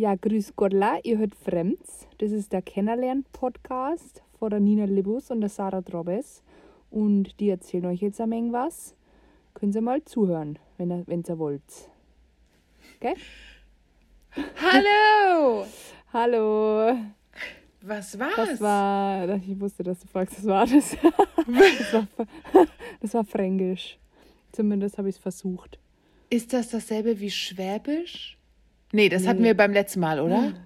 Ja, grüß Gottla, ihr hört Fremds. Das ist der Kennenlernen-Podcast von der Nina Libus und der Sarah Drobes. Und die erzählen euch jetzt am Ende was. Können Sie mal zuhören, wenn ihr, wenn ihr wollt. Okay? Hallo! Hallo! Was war's? Das war, ich wusste, dass du fragst, was war das? Das war, das war Fränkisch. Zumindest habe ich es versucht. Ist das dasselbe wie Schwäbisch? Nee, das hatten Nee. wir beim letzten Mal, oder?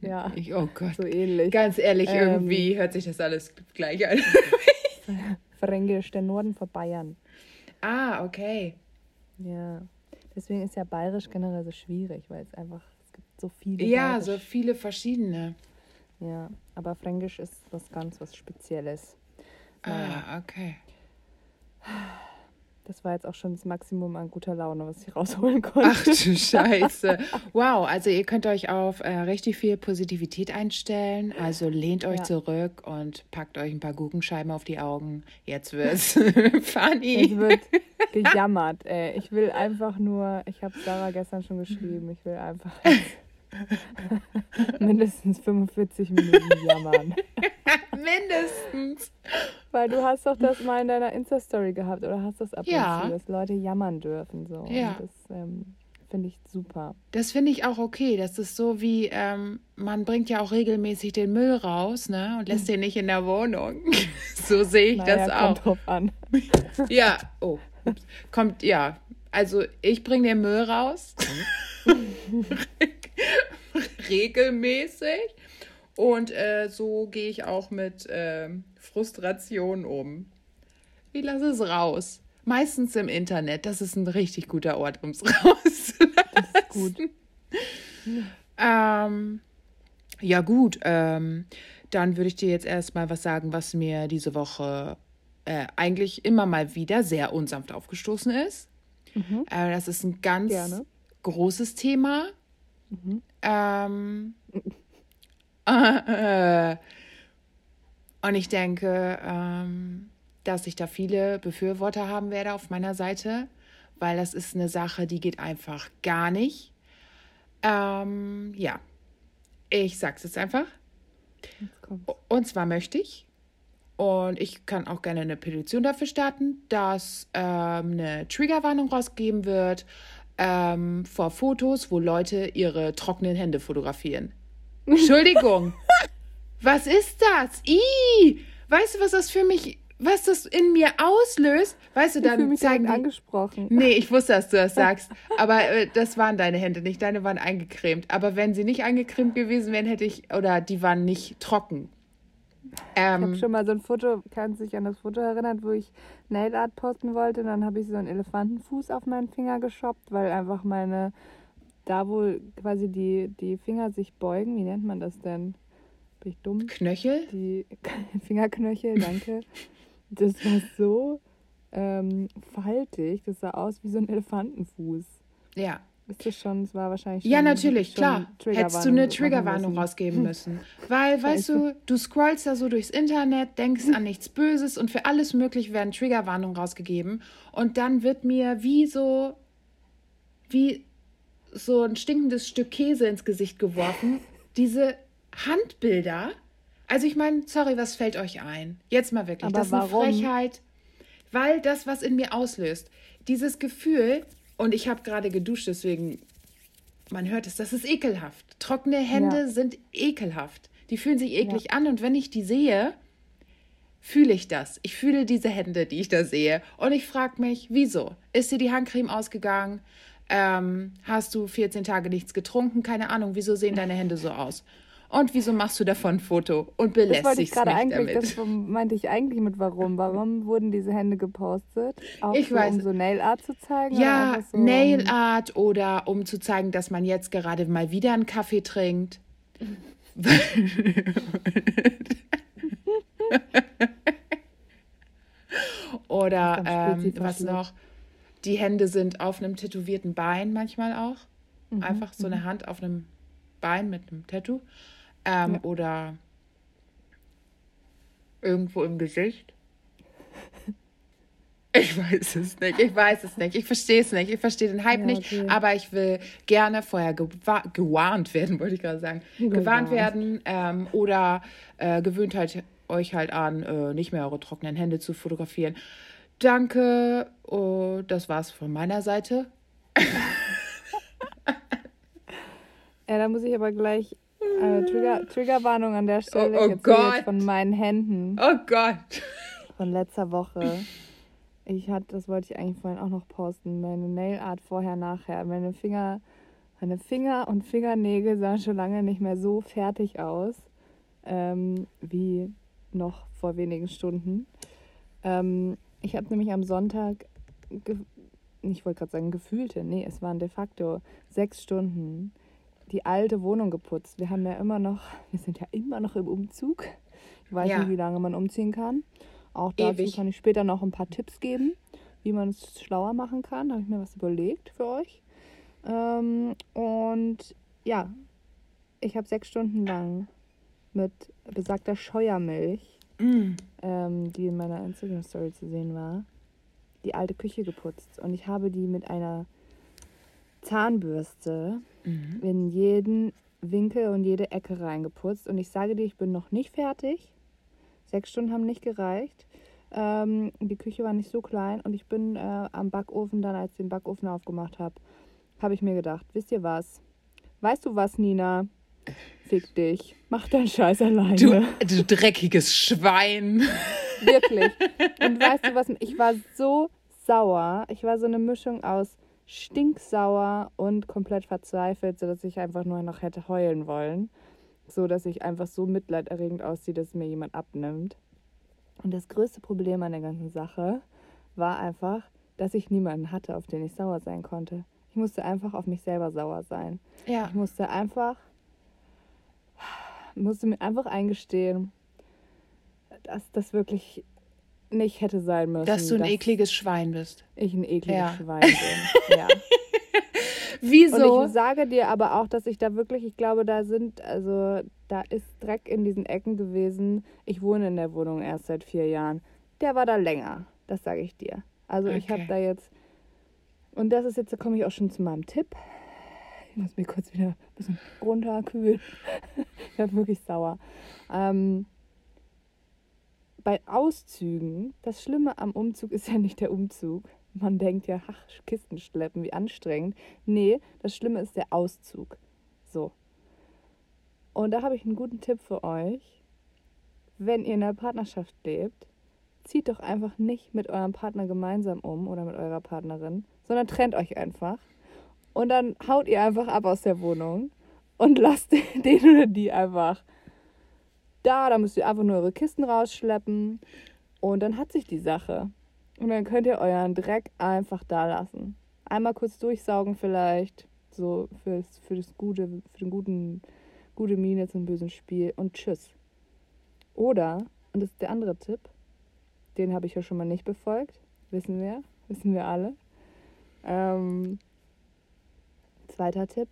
Ja, Ich, oh Gott. so ähnlich. Ganz ehrlich, Ähm. irgendwie hört sich das alles gleich an. Fränkisch, der Norden von Bayern. ah, okay. Ja. Deswegen ist ja Bayerisch generell so schwierig, weil es einfach, es gibt so viele. Ja, Bayerisch. so viele verschiedene. Ja, aber Fränkisch ist was ganz was Spezielles. Naja, Ah, okay. das war jetzt auch schon das Maximum an guter Laune, was ich rausholen konnte. Ach du Scheiße. Wow, also ihr könnt euch auf äh, richtig viel Positivität einstellen. Also lehnt euch Ja. zurück und packt euch ein paar Gurkenscheiben auf die Augen. Jetzt wird's Es funny. wird gejammert. Ey. Ich will einfach nur, ich habe Sarah gestern schon geschrieben, ich will einfach mindestens 45 Minuten jammern. Mindestens. Weil du hast doch das mal in deiner Insta-Story gehabt oder hast das ab Ja. und zu, dass Leute jammern dürfen. So. Ja. Und das ähm, finde ich super. Das finde ich auch okay. Das ist so wie, ähm, man bringt ja auch regelmäßig den Müll raus, ne? Und lässt den nicht in der Wohnung. so sehe ich Naja, das auch. kommt drauf an. Ja, oh. ups. Kommt, ja. Also ich bringe den Müll raus. Regelmäßig. Und äh, so gehe ich auch mit ähm, Frustration um. Ich lasse es raus. Meistens im Internet. Das ist ein richtig guter Ort, um es rauszulassen. Das ist gut. Ähm, ja, gut. Ähm, dann würde ich dir jetzt erstmal was sagen, was mir diese Woche äh, eigentlich immer mal wieder sehr unsanft aufgestoßen ist. Äh, das ist ein ganz Gerne. großes Thema. Ähm, äh, und ich denke, ähm, dass ich da viele Befürworter haben werde auf meiner Seite, weil das ist eine Sache, die geht einfach gar nicht. Ähm, ja, ich sag's jetzt einfach. Und zwar möchte ich, und ich kann auch gerne eine Petition dafür starten, dass ähm, eine Triggerwarnung rausgegeben wird ähm, vor Fotos, wo Leute ihre trockenen Hände fotografieren. Entschuldigung. Was ist das? Ih! Weißt du, was das für mich, was das in mir auslöst? Weißt du, Ich dann mich zeigen die, angesprochen. Nee, ich wusste, dass du das sagst. Aber äh, das waren deine Hände nicht. Deine waren eingecremt. Aber wenn sie nicht eingecremt gewesen wären, hätte ich. Oder die waren nicht trocken. Ich habe Ähm, schon mal so ein Foto, kannst du dich an das Foto erinnern, wo ich Nail Art posten wollte. Und dann habe ich so einen Elefantenfuß auf meinen Finger geschoppt, weil einfach meine, da wo quasi die, die Finger sich beugen, wie nennt man das denn? Bin ich dumm? Knöchel? Die Fingerknöchel, danke. Das war so ähm, faltig, das sah aus wie so ein Elefantenfuß. Ja. Ist das schon, es war wahrscheinlich Ja, schon, natürlich, schon klar. Hättest du eine Triggerwarnung rausgeben müssen. Weil, weißt du, du scrollst da so durchs Internet, denkst an nichts Böses und für alles Mögliche werden Triggerwarnungen rausgegeben. Und dann wird mir wie so, wie so ein stinkendes Stück Käse ins Gesicht geworfen. Diese Handbilder. Also ich meine, sorry, was fällt euch ein? Jetzt mal wirklich. Aber das ist eine warum? Frechheit. Weil das, was in mir auslöst, dieses Gefühl, und ich habe gerade geduscht, deswegen man hört es, das ist ekelhaft. Trockene Hände Ja. sind ekelhaft. Die fühlen sich eklig an und wenn ich die sehe, fühle ich das. Ich fühle diese Hände, die ich da sehe. Und ich frage mich, wieso? Ist dir die Handcreme ausgegangen? Ähm, hast du 14 Tage nichts getrunken? Keine Ahnung, wieso sehen deine Hände so aus? Und wieso machst du davon ein Foto und Das belästigst gerade mich eigentlich, damit? das meinte ich eigentlich mit warum. Warum wurden diese Hände gepostet? Auch Ich so, weiß. um so Nail Art zu zeigen? Ja, so, Nail Art oder um zu zeigen, dass man jetzt gerade mal wieder einen Kaffee trinkt. oder ähm, was noch? Die Hände sind auf einem tätowierten Bein manchmal auch. Mhm, Einfach so eine Hand auf einem Bein mit einem Tattoo. Ähm, Ja. Oder irgendwo im Gesicht. Ich weiß es nicht, ich weiß es nicht, ich verstehe es nicht, ich verstehe den Hype Ja, nicht, okay. aber ich will gerne vorher gewa gewarnt werden, wollte ich gerade sagen. Gewarnt Gewarnt. werden ähm, oder äh, gewöhnt halt euch halt an, äh, nicht mehr eure trockenen Hände zu fotografieren. Danke, oh, das war's von meiner Seite. Ja, da muss ich aber gleich äh, Trigger, Triggerwarnung an der Stelle. Oh, oh Gott. von meinen Händen Oh Gott. von letzter Woche. Ich hatte, das wollte ich eigentlich vorhin auch noch posten, meine Nail Art vorher, nachher. Meine Finger, meine Finger und Fingernägel sahen schon lange nicht mehr so fertig aus, ähm, wie noch vor wenigen Stunden. Ähm, ich habe nämlich am Sonntag, ich wollte gerade sagen gefühlte, nee, es waren de facto sechs Stunden die alte Wohnung geputzt. Wir haben ja immer noch, wir sind ja immer noch im Umzug. Ich weiß Ja. nicht, wie lange man umziehen kann. Auch dazu Ewig. kann ich später noch ein paar Tipps geben, wie man es schlauer machen kann. Da habe ich mir was überlegt für euch. Ähm, und ja, ich habe sechs Stunden lang mit besagter Scheuermilch, Mm. ähm, die in meiner Instagram-Story zu sehen war, die alte Küche geputzt. Und ich habe die mit einer Zahnbürste Mhm. in jeden Winkel und jede Ecke reingeputzt. Und ich sage dir, ich bin noch nicht fertig. Sechs Stunden haben nicht gereicht. Ähm, die Küche war nicht so klein und ich bin äh, am Backofen dann, als ich den Backofen aufgemacht habe, habe ich mir gedacht, wisst ihr was? Weißt du was, Nina? Fick dich. Mach deinen Scheiß alleine. Du, du dreckiges Schwein. Wirklich. Und weißt du was? Ich war so sauer. Ich war so eine Mischung aus stinksauer und komplett verzweifelt, sodass ich einfach nur noch hätte heulen wollen. So dass ich einfach so mitleiderregend aussehe, dass mir jemand abnimmt. Und das größte Problem an der ganzen Sache war einfach, dass ich niemanden hatte, auf den ich sauer sein konnte. Ich musste einfach auf mich selber sauer sein. Ja. Ich musste einfach, musste mir einfach eingestehen, dass das wirklich nicht hätte sein müssen. Dass du ein ekliges Schwein bist. Ich ein ekliges Ja. Schwein bin. Ja. Wieso? Und ich sage dir aber auch, dass ich da wirklich, ich glaube, da sind, also da ist Dreck in diesen Ecken gewesen. Ich wohne in der Wohnung erst seit vier Jahren. Der war da länger, das sage ich dir. Also ich habe Okay. da jetzt, und das ist jetzt, da komme ich auch schon zu meinem Tipp. Ich muss mir kurz wieder ein bisschen runterkühlen. ich bin wirklich sauer. Ähm, bei Auszügen, das Schlimme am Umzug ist ja nicht der Umzug. Man denkt ja, ach, Kisten schleppen, wie anstrengend. Nee, das Schlimme ist der Auszug. So. Und da habe ich einen guten Tipp für euch. Wenn ihr in einer Partnerschaft lebt, zieht doch einfach nicht mit eurem Partner gemeinsam um oder mit eurer Partnerin, sondern trennt euch einfach. Und dann haut ihr einfach ab aus der Wohnung und lasst den oder die einfach da. Da müsst ihr einfach nur eure Kisten rausschleppen und dann hat sich die Sache. Und dann könnt ihr euren Dreck einfach da lassen. Einmal kurz durchsaugen vielleicht, so fürs, für das gute, für den guten, gute Miene zum bösen Spiel und tschüss. Oder, und das ist der andere Tipp, den habe ich ja schon mal nicht befolgt, wissen wir, wissen wir alle. Ähm, zweiter Tipp,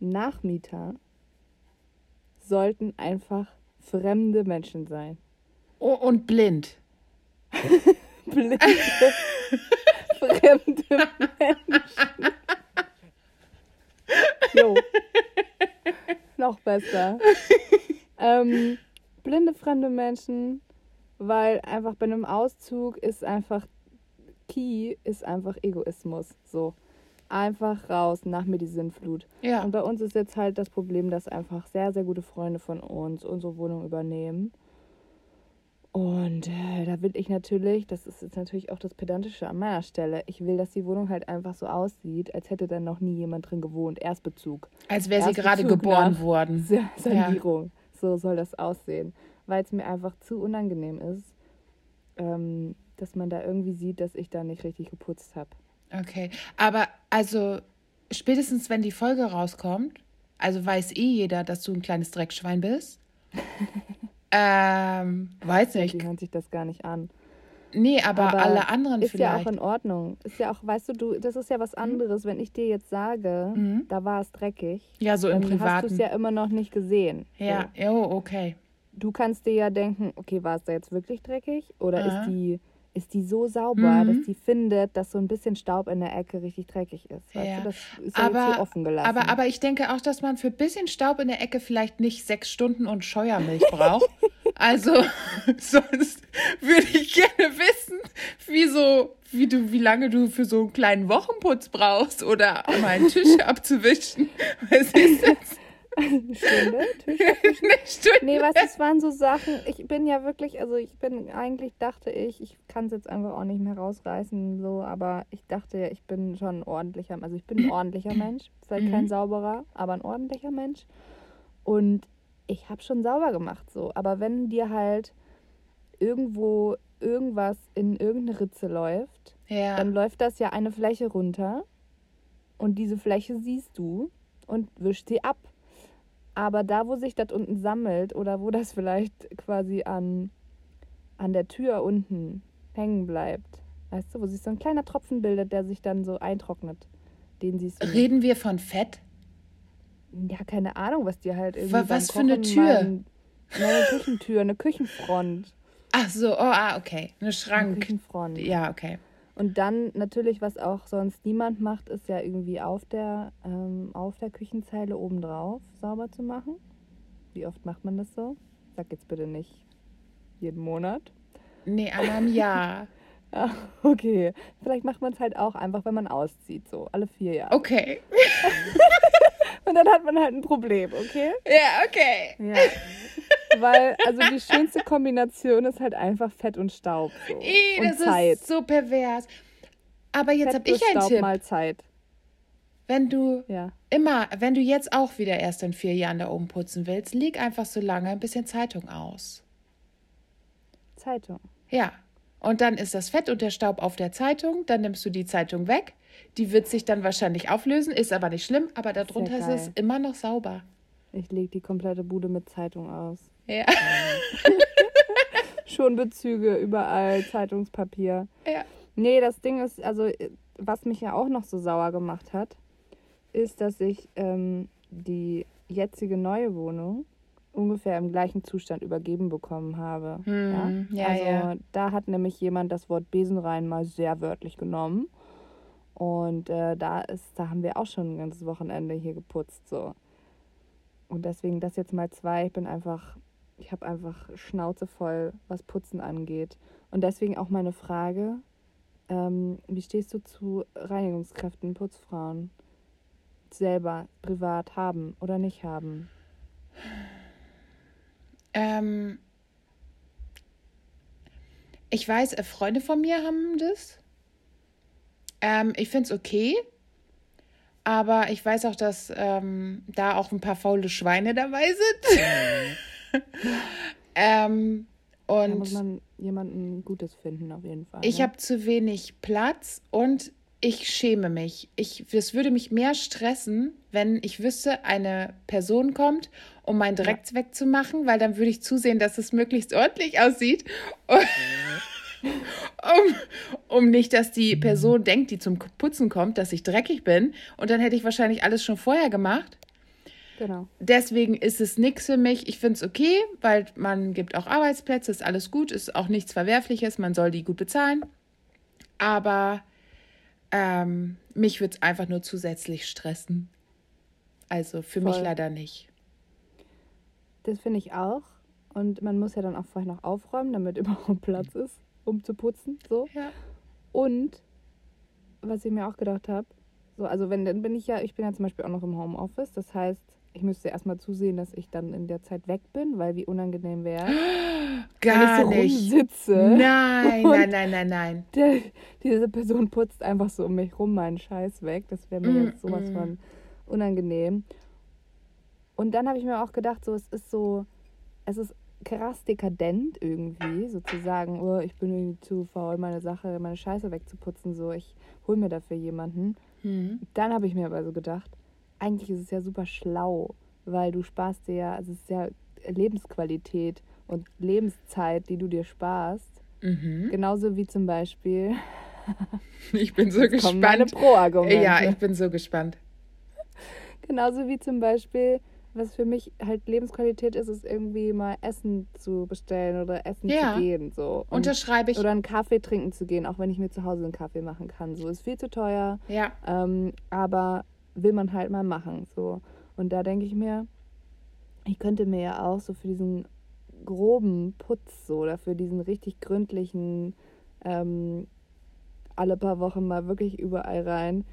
Nachmieter sollten einfach fremde Menschen sein. Oh, und blind. Blinde, fremde Menschen. Jo. Noch besser. ähm, blinde, fremde Menschen, weil einfach bei einem Auszug ist einfach Key ist einfach Egoismus. So. Einfach raus, nach mir die Sinnflut. Ja. Und bei uns ist jetzt halt das Problem, dass einfach sehr, sehr gute Freunde von uns unsere Wohnung übernehmen. Und äh, da will ich natürlich, das ist jetzt natürlich auch das Pedantische an meiner Stelle, ich will, dass die Wohnung halt einfach so aussieht, als hätte dann noch nie jemand drin gewohnt. Erstbezug. Als wäre sie gerade geboren worden. Sa- Sanierung. So soll das aussehen. Weil es mir einfach zu unangenehm ist, ähm, dass man da irgendwie sieht, dass ich da nicht richtig geputzt habe. Okay. Aber also spätestens wenn die Folge rauskommt, also weiß eh jeder, dass du ein kleines Dreckschwein bist. ähm, weiß Die nicht. hören sich das gar nicht an. Nee, aber, Aber alle anderen Ist ja vielleicht. auch in Ordnung. Ist ja auch, weißt du, du, das ist ja was anderes, wenn ich dir jetzt sage, Mhm. da war es dreckig. ja, so im dann hast du Privaten. es ja immer noch nicht gesehen. ja, oh, okay. So. Du kannst dir ja denken, okay, war es da jetzt wirklich dreckig? Oder Aha. ist die ist die so sauber, Mhm. dass die findet, dass so ein bisschen Staub in der Ecke richtig dreckig ist. Weißt Ja. du, das ist ja Aber, offen gelassen. aber, aber ich denke auch, dass man für ein bisschen Staub in der Ecke vielleicht nicht sechs Stunden und Scheuermilch braucht. Also, sonst würde ich gerne wissen, wie so, wie du, wie lange du für so einen kleinen Wochenputz brauchst oder um einen Tisch abzuwischen. Was ist das? Stunde, Eine Stunde. Nee, du, es waren so Sachen, ich bin ja wirklich, also ich bin, eigentlich dachte ich, ich kann es jetzt einfach auch nicht mehr rausreißen, so, aber ich dachte ja, ich bin schon ein ordentlicher, also ich bin ein ordentlicher Mensch, vielleicht kein sauberer, aber ein ordentlicher Mensch. Und ich habe schon sauber gemacht, so, aber wenn dir halt irgendwo irgendwas in irgendeine Ritze läuft, Ja. dann läuft das ja eine Fläche runter und diese Fläche siehst du und wischst sie ab. Aber da, wo sich das unten sammelt oder wo das vielleicht quasi an, an der Tür unten hängen bleibt, weißt du, wo sich so ein kleiner Tropfen bildet, der sich dann so eintrocknet, den siehst du. nicht. Reden wir von Fett? Ja, keine Ahnung, was dir halt irgendwie was für eine Tür? mal ein- Na, eine Küchentür, eine Küchenfront. Ach so, oh, ah, okay. Eine Eine Schrank. Küchenfront. Ja, okay. Und dann natürlich, was auch sonst niemand macht, ist ja irgendwie auf der, ähm, auf der Küchenzeile obendrauf sauber zu machen. Wie oft macht man das so? Sag jetzt bitte nicht jeden Monat. Nee, einmal im Jahr. Ja, okay. Vielleicht macht man es halt auch einfach, wenn man auszieht, so alle vier Jahre. Okay. Und dann hat man halt ein Problem, okay? Ja, okay. Ja. Weil, also die schönste Kombination ist halt einfach Fett und Staub. So. Ih, und das Zeit. ist so pervers. Aber jetzt habe ich einen Staub Tipp. mal Zeit. Wenn du Ja. immer, wenn du jetzt auch wieder erst in vier Jahren da oben putzen willst, leg einfach so lange ein bisschen Zeitung aus. Zeitung. Ja. Und dann ist das Fett und der Staub auf der Zeitung. Dann nimmst du die Zeitung weg. Die wird sich dann wahrscheinlich auflösen, ist aber nicht schlimm. Aber darunter ist es immer noch sauber. Ich lege die komplette Bude mit Zeitung aus. Ja. Schon Bezüge überall, Zeitungspapier. ja. Nee, das Ding ist, also äh, was mich ja auch noch so sauer gemacht hat, ist, dass ich ähm, die jetzige neue Wohnung ungefähr im gleichen Zustand übergeben bekommen habe. Hm, ja, also ja. da hat nämlich jemand das Wort Besenrein mal sehr wörtlich genommen. Und äh, da ist, da haben wir auch schon ein ganzes Wochenende hier geputzt. So. Und deswegen das jetzt mal zwei. Ich bin einfach, ich habe einfach Schnauze voll, was Putzen angeht. Und deswegen auch meine Frage: ähm, Wie stehst du zu Reinigungskräften, Putzfrauen? Selber, privat haben oder nicht haben? Ähm, ich weiß, äh, Freunde von mir haben das. Ähm, ich finde es okay. Aber ich weiß auch, dass ähm, da auch ein paar faule Schweine dabei sind. ähm, Da muss und man jemanden Gutes finden, auf jeden Fall. ich ne? habe zu wenig Platz und ich schäme mich. Ich, das würde mich mehr stressen, wenn ich wüsste, eine Person kommt, um meinen Dreck wegzumachen, weil dann würde ich zusehen, dass es möglichst ordentlich aussieht. Um, um nicht, dass die Person denkt, die zum Putzen kommt, dass ich dreckig bin. Und dann hätte ich wahrscheinlich alles schon vorher gemacht. Genau. Deswegen ist es nichts für mich. Ich finde es okay, weil man gibt auch Arbeitsplätze, ist alles gut, ist auch nichts Verwerfliches, man soll die gut bezahlen. Aber ähm, mich würde es einfach nur zusätzlich stressen. Also für mich Voll. leider nicht. Das finde ich auch. Und man muss ja dann auch vorher noch aufräumen, damit überhaupt Platz ist, um zu putzen. So. Ja. Und was ich mir auch gedacht habe, so, also wenn, dann bin ich ja, ich bin ja zum Beispiel auch noch im Homeoffice. Das heißt, ich müsste erstmal zusehen, dass ich dann in der Zeit weg bin, weil wie unangenehm wäre, wenn Gar ich so nicht. rumsitze. Nein, nein, nein, nein, nein. Der, diese Person putzt einfach so um mich rum meinen Scheiß weg. Das wäre mir Mm, jetzt sowas mm. von unangenehm. Und dann habe ich mir auch gedacht, so es ist so, es ist krass dekadent irgendwie, sozusagen, oh, ich bin irgendwie zu faul, meine Sache, meine Scheiße wegzuputzen, so ich hole mir dafür jemanden. Hm. Dann habe ich mir aber so gedacht, eigentlich ist es ja super schlau, weil du sparst dir ja, also es ist ja Lebensqualität und Lebenszeit, die du dir sparst. Mhm. Genauso wie zum Beispiel Ich bin so kommen meine gespannt. Pro-Argumente. Ja, ich bin so gespannt. Genauso wie zum Beispiel was für mich halt Lebensqualität ist, ist irgendwie mal Essen zu bestellen oder Essen Ja. zu gehen. So. Und, Unterschreibe ich. oder einen Kaffee trinken zu gehen, auch wenn ich mir zu Hause einen Kaffee machen kann. So ist viel zu teuer. Ja. Ähm, aber will man halt mal machen. So. Und da denke ich mir, ich könnte mir ja auch so für diesen groben Putz so oder für diesen richtig gründlichen ähm, alle paar Wochen mal wirklich überall rein,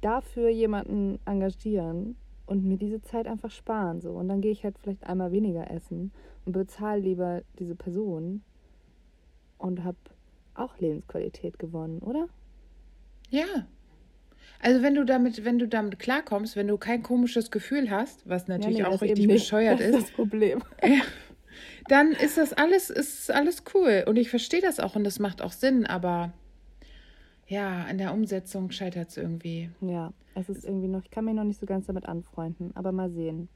dafür jemanden engagieren und mir diese Zeit einfach sparen. So. Und dann gehe ich halt vielleicht einmal weniger essen und bezahle lieber diese Person und habe auch Lebensqualität gewonnen, oder? Ja. Also wenn du damit, wenn du damit klarkommst, wenn du kein komisches Gefühl hast, was natürlich Ja, nee, auch richtig eben nicht. bescheuert das ist, ist das Problem. dann ist das alles, ist alles cool. Und ich verstehe das auch und das macht auch Sinn, aber ja, in der Umsetzung scheitert es irgendwie. Ja, es ist irgendwie noch, ich kann mich noch nicht so ganz damit anfreunden, aber mal sehen.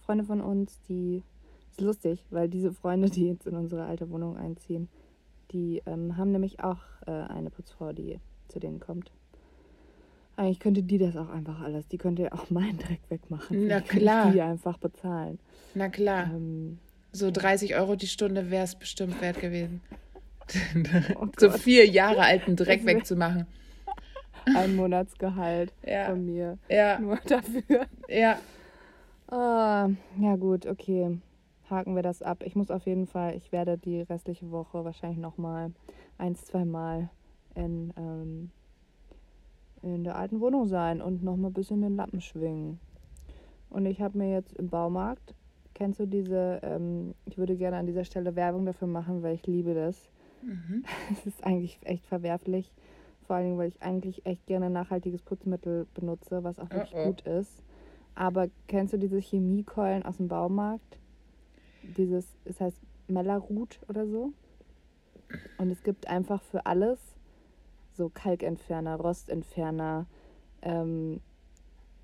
Freunde von uns, die, ist lustig, weil diese Freunde, die jetzt in unsere alte Wohnung einziehen, die ähm, haben nämlich auch äh, eine Putzfrau, die zu denen kommt. Eigentlich könnte die das auch einfach alles. Die könnte auch meinen Dreck wegmachen. Na klar. Die einfach bezahlen. Na klar, Ähm, so 30 Euro die Stunde wäre es bestimmt wert gewesen. Oh so vier Jahre alten Dreck wegzumachen. ein Monatsgehalt Ja. von mir. Ja, Nur dafür. ja. Ah, ja gut, okay. Haken wir das ab. Ich muss auf jeden Fall, ich werde die restliche Woche wahrscheinlich nochmal eins, zwei Mal in, ähm, in der alten Wohnung sein und nochmal ein bisschen den Lappen schwingen. Und ich habe mir jetzt im Baumarkt, kennst du diese, ähm, ich würde gerne an dieser Stelle Werbung dafür machen, weil ich liebe das. Mhm. Es ist eigentlich echt verwerflich. Vor allem, weil ich eigentlich echt gerne nachhaltiges Putzmittel benutze, was auch wirklich Oh, oh. gut ist. Aber kennst du diese Chemiekeulen aus dem Baumarkt? Dieses, es heißt Mellarut oder so. Und es gibt einfach für alles so Kalkentferner, Rostentferner, ähm,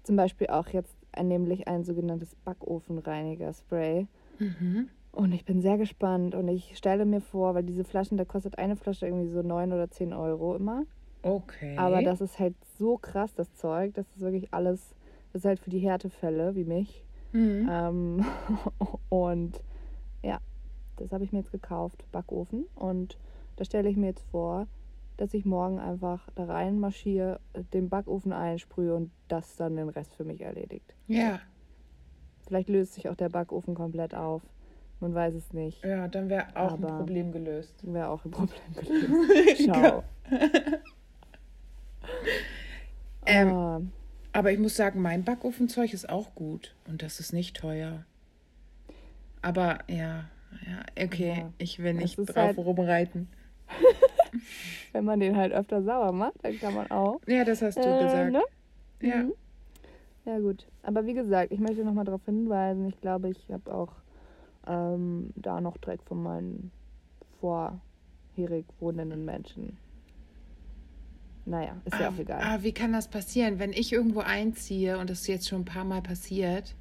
zum Beispiel auch jetzt ein, nämlich ein sogenanntes Backofenreiniger-Spray. Mhm. Und ich bin sehr gespannt und ich stelle mir vor, weil diese Flaschen, da kostet eine Flasche irgendwie so 9 oder 10 Euro immer. Okay. Aber das ist halt so krass, das Zeug, das ist wirklich alles, das ist halt für die Härtefälle wie mich. Mhm. Ähm, und ja, das habe ich mir jetzt gekauft, Backofen. Und da stelle ich mir jetzt vor, dass ich morgen einfach da rein marschiere, den Backofen einsprühe und das dann den Rest für mich erledigt. Ja, Vielleicht löst sich auch der Backofen komplett auf. Man weiß es nicht. ja, dann wäre auch Aber- ein Problem gelöst. Wäre auch ein Problem gelöst. Ciao. Ähm, Ah, Aber ich muss sagen, mein Backofenzeug ist auch gut und das ist nicht teuer. Aber ja, ja, okay, Ja. ich will nicht drauf halt- rumreiten. wenn man den halt öfter sauber macht, dann kann man auch. Ja, das hast du Äh, gesagt. ne? Ja. Mhm. Ja, gut. Aber wie gesagt, ich möchte nochmal darauf hinweisen, ich glaube, ich habe auch ähm, da noch Dreck von meinen vorherig wohnenden Menschen. Naja, ist ja Ah, auch egal. ah, wie kann das passieren, wenn ich irgendwo einziehe und das ist jetzt schon ein paar Mal passiert?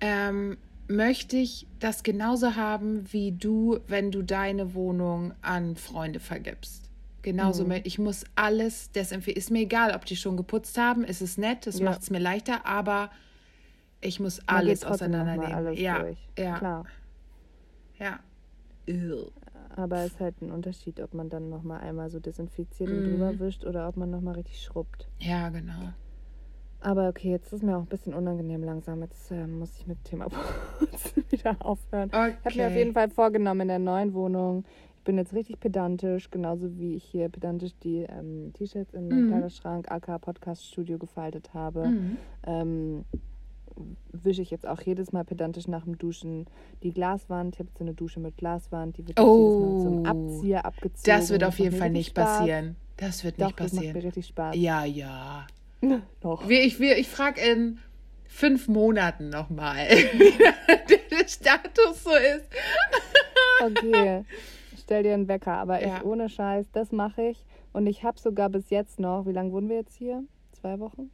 Ähm, möchte ich das genauso haben wie du, wenn du deine Wohnung an Freunde vergibst. Genauso, Mhm. ich muss alles desinfizieren. Ist mir egal, ob die schon geputzt haben, ist es nett, das Ja. macht es mir leichter, aber ich muss Man alles noch mal auseinandernehmen. alles ja, durch. ja, Klar. ja. Aber es ist halt ein Unterschied, ob man dann nochmal einmal so desinfiziert und drüber wischt oder ob man nochmal richtig schrubbt. Ja, genau. Aber okay, jetzt ist mir auch ein bisschen unangenehm langsam. Jetzt äh, muss ich mit dem Thema Putzen wieder aufhören. Okay. Ich habe mir auf jeden Fall vorgenommen in der neuen Wohnung. Ich bin jetzt richtig pedantisch, genauso wie ich hier pedantisch die ähm, T-Shirts in meinem Mhm. Kleiderschrank, AK Podcast Studio gefaltet habe. Mhm. Ähm, wische ich jetzt auch jedes Mal pedantisch nach dem Duschen die Glaswand. Ich habe jetzt so eine Dusche mit Glaswand, die wird jetzt jedes Mal zum Oh. Abzieher abgezogen. Das wird auf jeden Fall nicht Spaß. passieren. Das wird Doch, nicht das macht passieren. mir richtig Spaß. Ja, ja. Doch. Ich wir, ich frage in fünf Monaten nochmal, wie der Status so ist. Okay, stell dir einen Wecker, aber Ja. ich ohne Scheiß, das mache ich. Und ich habe sogar bis jetzt noch, wie lange wohnen wir jetzt hier? Zwei Wochen?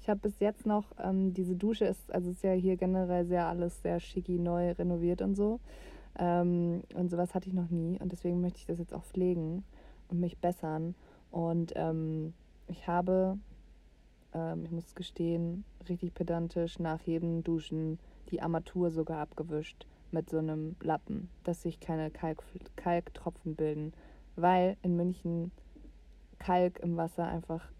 Ich habe bis jetzt noch, ähm, diese Dusche ist, also ist ja hier generell sehr alles sehr schicki, neu renoviert und so. Ähm, und sowas hatte ich noch nie. Und deswegen möchte ich das jetzt auch pflegen und mich bessern. Und ähm, ich habe ähm, ich muss gestehen, richtig pedantisch nach jedem Duschen die Armatur sogar abgewischt mit so einem Lappen, dass sich keine Kalk, Kalktropfen bilden, weil in München Kalk im Wasser einfach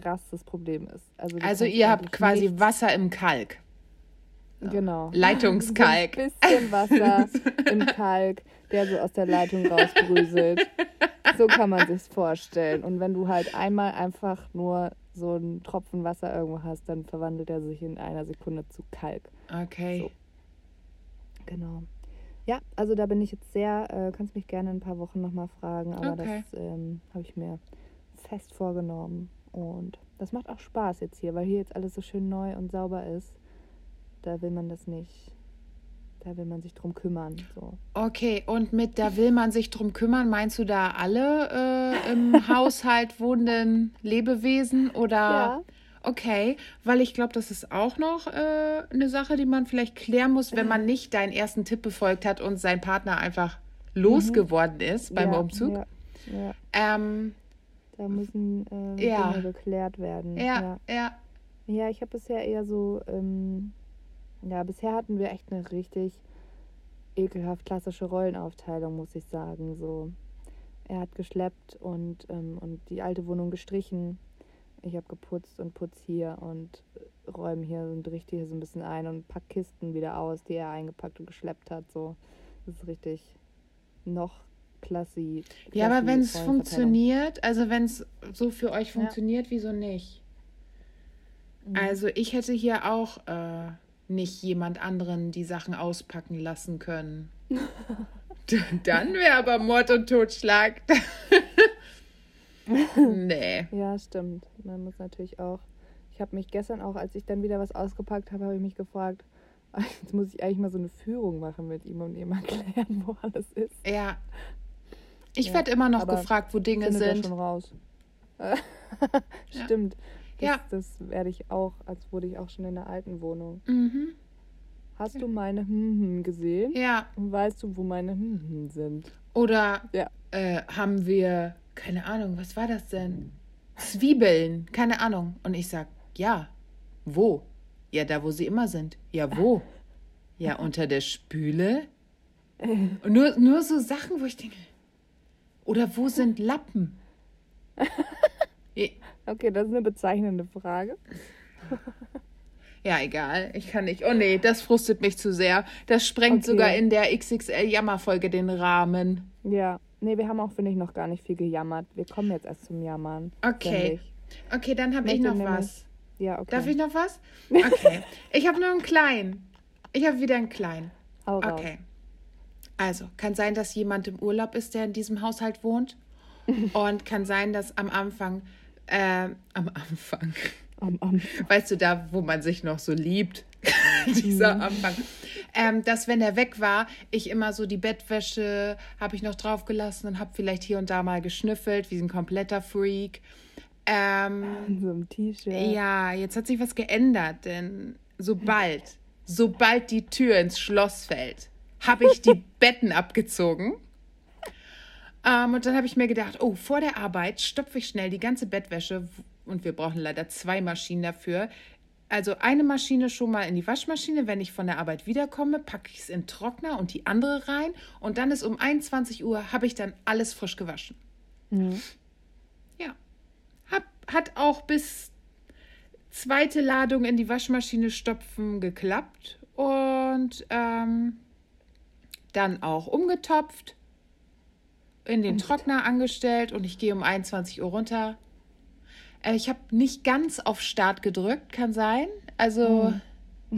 krasses Problem ist. Also, also ihr habt quasi nichts... Wasser im Kalk. Genau. Leitungskalk. So ein bisschen Wasser im Kalk, der so aus der Leitung rausbröselt. So kann man sich's vorstellen. Und wenn du halt einmal einfach nur so einen Tropfen Wasser irgendwo hast, dann verwandelt er sich in einer Sekunde zu Kalk. Okay. So. Genau. Ja, also da bin ich jetzt sehr, äh, kannst mich gerne in ein paar Wochen nochmal fragen, aber okay. das ähm, habe ich mir fest vorgenommen. Und das macht auch Spaß jetzt hier, weil hier jetzt alles so schön neu und sauber ist. Da will man das nicht. Da will man sich drum kümmern. So. Okay, und mit da will man sich drum kümmern, meinst du da alle äh, im Haushalt wohnenden Lebewesen oder? Ja. Okay, weil ich glaube, das ist auch noch äh, eine Sache, die man vielleicht klären muss, wenn man nicht deinen ersten Tipp befolgt hat und sein Partner einfach losgeworden mhm. ist beim ja, Umzug. Ja, ja. Ähm, da müssen äh, ja. Dinge geklärt werden. Ja, ja. Ja, ja ich habe bisher eher so, ähm, ja, bisher hatten wir echt eine richtig ekelhaft klassische Rollenaufteilung, muss ich sagen. So, er hat geschleppt und, ähm, und die alte Wohnung gestrichen. Ich habe geputzt und putz hier und räume hier und richte hier so ein bisschen ein und pack Kisten wieder aus, die er eingepackt und geschleppt hat. So, das ist richtig noch Klassi. Ja, aber wenn es funktioniert, also wenn es so für euch funktioniert, ja. wieso nicht? Mhm. Also ich hätte hier auch äh, nicht jemand anderen die Sachen auspacken lassen können. Dann wäre aber Mord und Totschlag. nee. Ja, stimmt. Man muss natürlich auch. Ich habe mich gestern auch, als ich dann wieder was ausgepackt habe, habe ich mich gefragt, jetzt muss ich eigentlich mal so eine Führung machen mit ihm und ihm erklären, wo alles ist. Ja, ich ja, werde immer noch gefragt, wo Dinge sind. schon raus. Stimmt. Das, ja. das werde ich auch, als wurde ich auch schon in der alten Wohnung. Mhm. Hast du meine hm gesehen? Ja. Und weißt du, wo meine hm sind? Oder ja. äh, haben wir, keine Ahnung, was war das denn? Zwiebeln, keine Ahnung. Und ich sag, ja. Wo? Ja, da, wo sie immer sind. Ja, wo? Ja, unter der Spüle. Und nur, nur so Sachen, wo ich denke, oder wo sind Lappen? okay, das ist eine bezeichnende Frage. Ja, egal. Ich kann nicht. Oh nee, das frustet mich zu sehr. Das sprengt okay. sogar in der XXL-Jammerfolge den Rahmen. Ja. Nee, wir haben auch, finde ich, noch gar nicht viel gejammert. Wir kommen jetzt erst zum Jammern. Okay. Okay, dann habe ich noch was. Ja, okay. Darf ich noch was? Okay. ich habe nur einen kleinen. Ich habe wieder einen kleinen. Hau raus. Also, kann sein, dass jemand im Urlaub ist, der in diesem Haushalt wohnt. Und kann sein, dass am Anfang, äh, am Anfang, am Anfang, weißt du, da, wo man sich noch so liebt, dieser mhm. Anfang, ähm, dass wenn er weg war, ich immer so die Bettwäsche habe ich noch draufgelassen und habe vielleicht hier und da mal geschnüffelt, wie ein kompletter Freak. Ähm, so ein T-Shirt. Ja, jetzt hat sich was geändert, denn sobald, sobald die Tür ins Schloss fällt, habe ich die Betten abgezogen. Ähm, und dann habe ich mir gedacht, oh, vor der Arbeit stopfe ich schnell die ganze Bettwäsche und wir brauchen leider zwei Maschinen dafür. Also eine Maschine schon mal in die Waschmaschine, wenn ich von der Arbeit wiederkomme, packe ich es in Trockner und die andere rein und dann ist um 21 Uhr, habe ich dann alles frisch gewaschen. Mhm. Ja. Hab, hat auch bis zweite Ladung in die Waschmaschine stopfen geklappt und ähm, dann auch umgetopft, in den Trockner angestellt und ich gehe um 21 Uhr runter. Äh, ich habe nicht ganz auf Start gedrückt, kann sein. Also oh.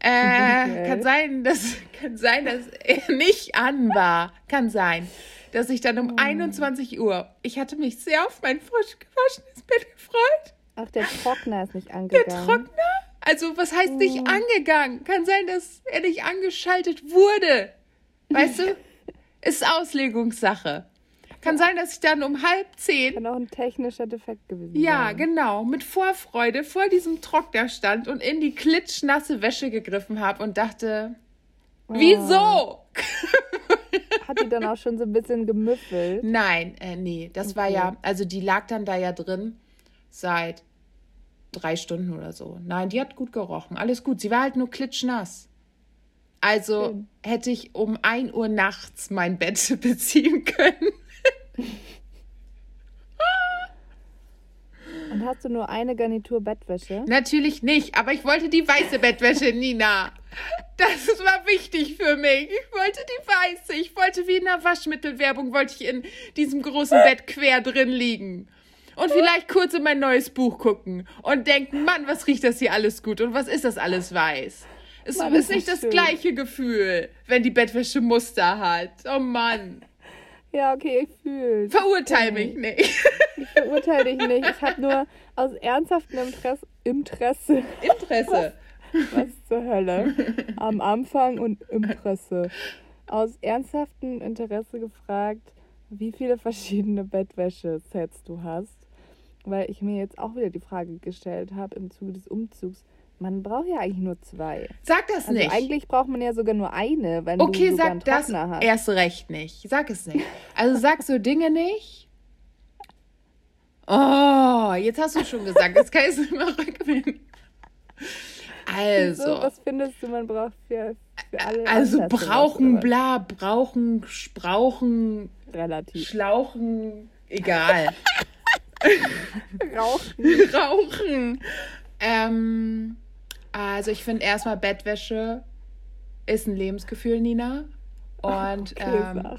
äh, kann sein, dass kann sein, dass er nicht an war. Kann sein, dass ich dann um oh. 21 Uhr. Ich hatte mich sehr auf mein frisch gewaschenes Bett gefreut. Ach, der Trockner ist nicht angegangen. Der Trockner? Also, was heißt nicht angegangen? Kann sein, dass er nicht angeschaltet wurde. Weißt du? Ist Auslegungssache. Kann sein, dass ich dann um halb zehn. Kann auch ein technischer Defekt gewesen ja, sein. Ja, genau. Mit Vorfreude vor diesem Trockner stand und in die klitschnasse Wäsche gegriffen habe und dachte, oh. wieso? Hat die dann auch schon so ein bisschen gemüffelt? Nein, äh, nee. Das okay. war ja, also die lag dann da ja drin seit drei Stunden oder so. Nein, die hat gut gerochen. Alles gut. Sie war halt nur klitschnass. Also Schön. hätte ich um 1 Uhr nachts mein Bett beziehen können. Und hast du nur eine Garnitur Bettwäsche? Natürlich nicht, aber ich wollte die weiße Bettwäsche, Nina. Das war wichtig für mich. Ich wollte die weiße. Ich wollte wie in der Waschmittelwerbung, wollte ich in diesem großen Bett quer drin liegen. Und vielleicht kurz in mein neues Buch gucken und denken, Mann, was riecht das hier alles gut und was ist das alles weiß? Es Mann, ist nicht das das schön. gleiche Gefühl, wenn die Bettwäsche Muster hat. Oh Mann. Ja, okay, ich fühle. Verurteil mich nicht. Ich verurteile dich nicht. Ich habe nur aus ernsthaftem Interesse, Interesse, Interesse. was zur Hölle, am Anfang und Interesse, aus ernsthaftem Interesse gefragt, wie viele verschiedene Bettwäsche-Sets du hast. Weil ich mir jetzt auch wieder die Frage gestellt habe im Zuge des Umzugs, man braucht ja eigentlich nur zwei. Sag das Also nicht. eigentlich braucht man ja sogar nur eine, wenn Okay, du sogar einen sag das hast. erst recht nicht. Sag es nicht. Also sag so Dinge nicht. Oh, jetzt hast du schon gesagt. Jetzt kann ich es nicht mehr? Also, was findest du, man braucht für, für alle also brauchen, bla, brauchen, sprauchen, was? Relativ. schlauchen, egal. Rauchen. Rauchen. Ähm, also ich finde erstmal Bettwäsche ist ein Lebensgefühl, Nina. Und Okay, ähm.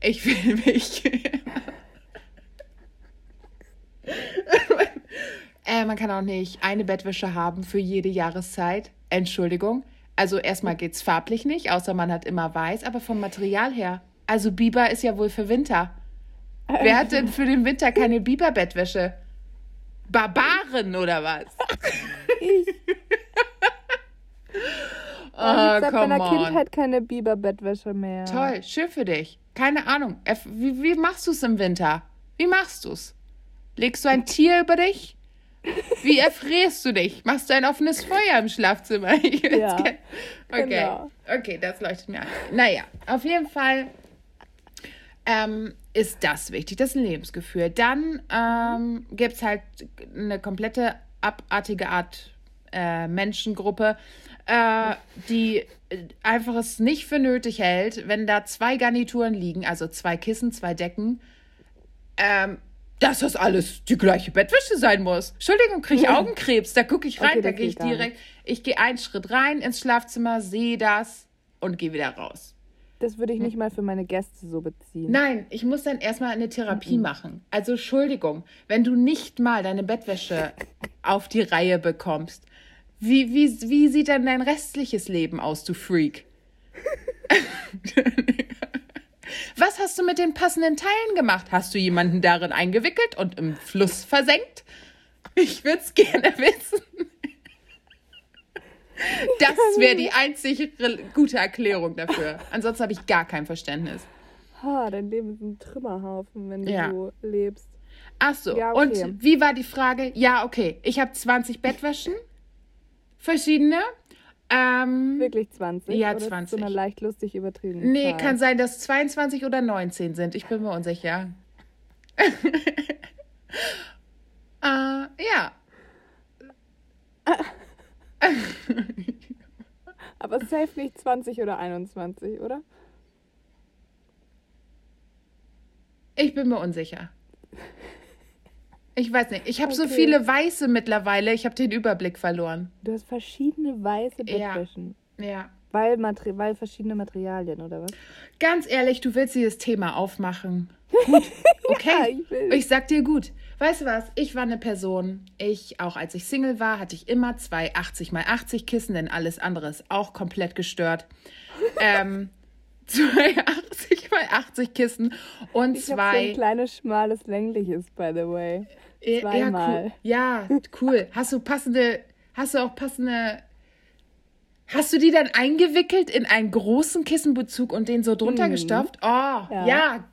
Ich will mich. äh, man kann auch nicht eine Bettwäsche haben für jede Jahreszeit. Entschuldigung. Also erstmal geht's farblich nicht, außer man hat immer weiß, aber vom Material her. Also Biber ist ja wohl für Winter. Wer hat denn für den Winter keine Biber-Bettwäsche? Barbaren oder was? Ich. Oh, ich seit meiner on. Kindheit keine Biber-Bettwäsche mehr. Toll, schön für dich. Keine Ahnung. Wie, wie machst du es im Winter? Wie machst du es? Legst du ein Tier über dich? Wie erfrierst du dich? Machst du ein offenes Feuer im Schlafzimmer? Ja, okay. genau. Okay, das leuchtet mir ein. Naja, auf jeden Fall ähm, ist das wichtig. Das ist ein Lebensgefühl. Dann ähm, gibt es halt eine komplette abartige Art äh, Menschengruppe, äh, die äh, einfach es nicht für nötig hält, wenn da zwei Garnituren liegen, also zwei Kissen, zwei Decken, ähm, dass das alles die gleiche Bettwäsche sein muss. Entschuldigung, kriege ich Augenkrebs. Da gucke ich rein, Okay, da gehe ich direkt. Ich gehe einen Schritt rein ins Schlafzimmer, sehe das und gehe wieder raus. Das würde ich nicht mal für meine Gäste so beziehen. Nein, ich muss dann erstmal eine Therapie machen. Also Entschuldigung, wenn du nicht mal deine Bettwäsche auf die Reihe bekommst, wie, wie, wie sieht dann dein restliches Leben aus, du Freak? Was hast du mit den passenden Teilen gemacht? Hast du jemanden darin eingewickelt und im Fluss versenkt? Ich würde es gerne wissen. Das wäre die einzig re- gute Erklärung dafür. Ansonsten habe ich gar kein Verständnis. Ha, dein Leben ist ein Trümmerhaufen, wenn du Ja. so lebst. Ach so. Ja, okay. Und wie war die Frage? Ja, okay. Ich habe 20 Bettwäschen. Verschiedene. Ähm, Wirklich 20? Ja, Oder ist 20. So eine leicht lustig übertriebene nee, Zahl? kann sein, dass 22 oder 19 sind. Ich bin mir unsicher. äh, ja. Aber safe nicht 20 oder 21, oder? Ich bin mir unsicher. Ich weiß nicht. Ich habe so Okay. viele weiße mittlerweile. Ich habe den Überblick verloren. Du hast verschiedene weiße Ja. Bettwäschen. Ja. Weil, Materi weil verschiedene Materialien, oder was? Ganz ehrlich, du willst dieses Thema aufmachen. Gut, okay. Ja, ich will. Ich sag dir gut. Weißt du was? Ich war eine Person. Ich, auch als ich Single war, hatte ich immer zwei 80 mal 80 Kissen, denn alles andere ist auch komplett gestört. ähm, zwei 80 mal 80 Kissen und Ich habe so zwei. ein kleines, schmales, längliches, by the way. Ja, zweimal. cool. Ja, cool. Hast du passende, hast du auch passende. Hast du die dann eingewickelt in einen großen Kissenbezug und den so drunter Mhm. gestopft? Oh, ja. Ja.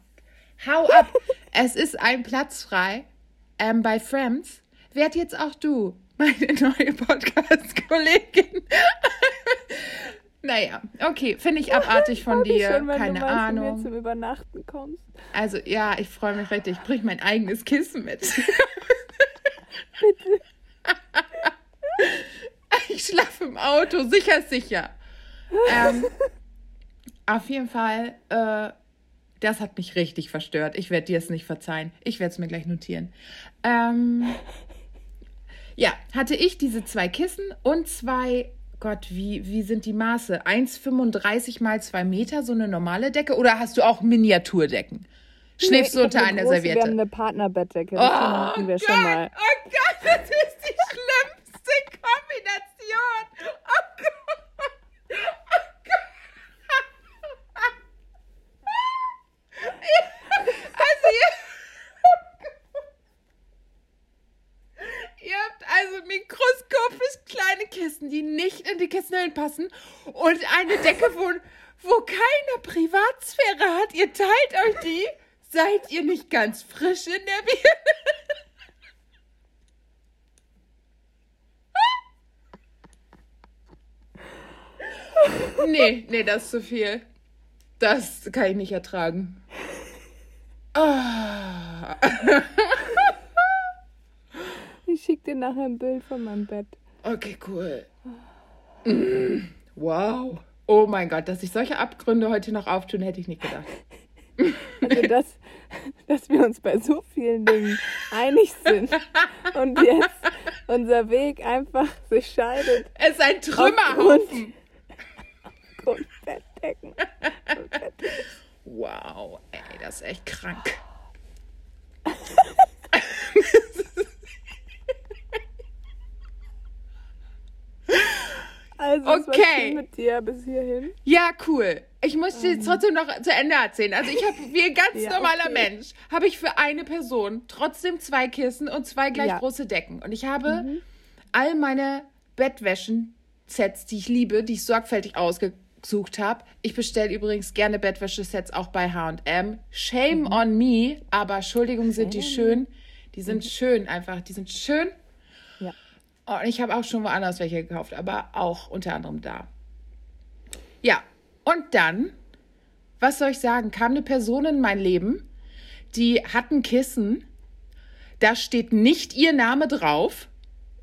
Hau ab. es ist ein Platz frei ähm, bei Friends. Werd jetzt auch du meine neue Podcast-Kollegin. naja, okay, finde ich abartig von mich dir. schon, wenn Keine du mal zu mir Ahnung. zum Übernachten kommst. Also ja, ich freue mich richtig. Ich bringe mein eigenes Kissen mit. Bitte. im Auto, sicher, sicher. Ähm, auf jeden Fall, äh, das hat mich richtig verstört. Ich werde dir es nicht verzeihen. Ich werde es mir gleich notieren. Ähm, ja, hatte ich diese zwei Kissen und zwei, Gott, wie, wie sind die Maße? 1,35 mal 2 Meter, so eine normale Decke? Oder hast du auch Miniaturdecken? Schläfst Nee, du unter eine einer große, Serviette? Wir haben eine Partnerbettdecke. Oh Das wir Gott, schon mal. oh Gott, das ist die schlimmste Kombination. Oh Gott. Oh Gott. Also ihr, ihr habt also mikroskopisch kleine Kissen, die nicht in die Kissenhüllen passen und eine Decke, wo, wo keine Privatsphäre hat. Ihr teilt euch die. Seid ihr nicht ganz frisch in der Birne? Nee, nee, das ist zu viel. Das kann ich nicht ertragen. Ah. Ich schicke dir nachher ein Bild von meinem Bett. Okay, cool. Wow. Oh mein Gott, dass sich solche Abgründe heute noch auftun, hätte ich nicht gedacht. Also, dass, dass wir uns bei so vielen Dingen einig sind und jetzt unser Weg einfach sich scheidet. Es ist ein Trümmerhaufen. Und Bettdecken. Und Bettdecken. Wow, ey, das ist echt krank. Also, Okay. mit dir bis hierhin. Ja, cool. Ich muss dir jetzt trotzdem noch zu Ende erzählen. Also ich habe, wie ein ganz Ja, normaler okay. Mensch, habe ich für eine Person trotzdem zwei Kissen und zwei gleich Ja. große Decken. Und ich habe all meine Bettwäschen-Sets, die ich liebe, die ich sorgfältig ausgesucht habe. Ich bestelle übrigens gerne Bettwäschesets auch bei H&M. Shame on me, aber Entschuldigung, sind die schön. Die sind schön einfach. Die sind schön. Ja. Und ich habe auch schon woanders welche gekauft, aber auch unter anderem da. Ja, und dann, was soll ich sagen, kam eine Person in mein Leben, die hat ein Kissen, da steht nicht ihr Name drauf,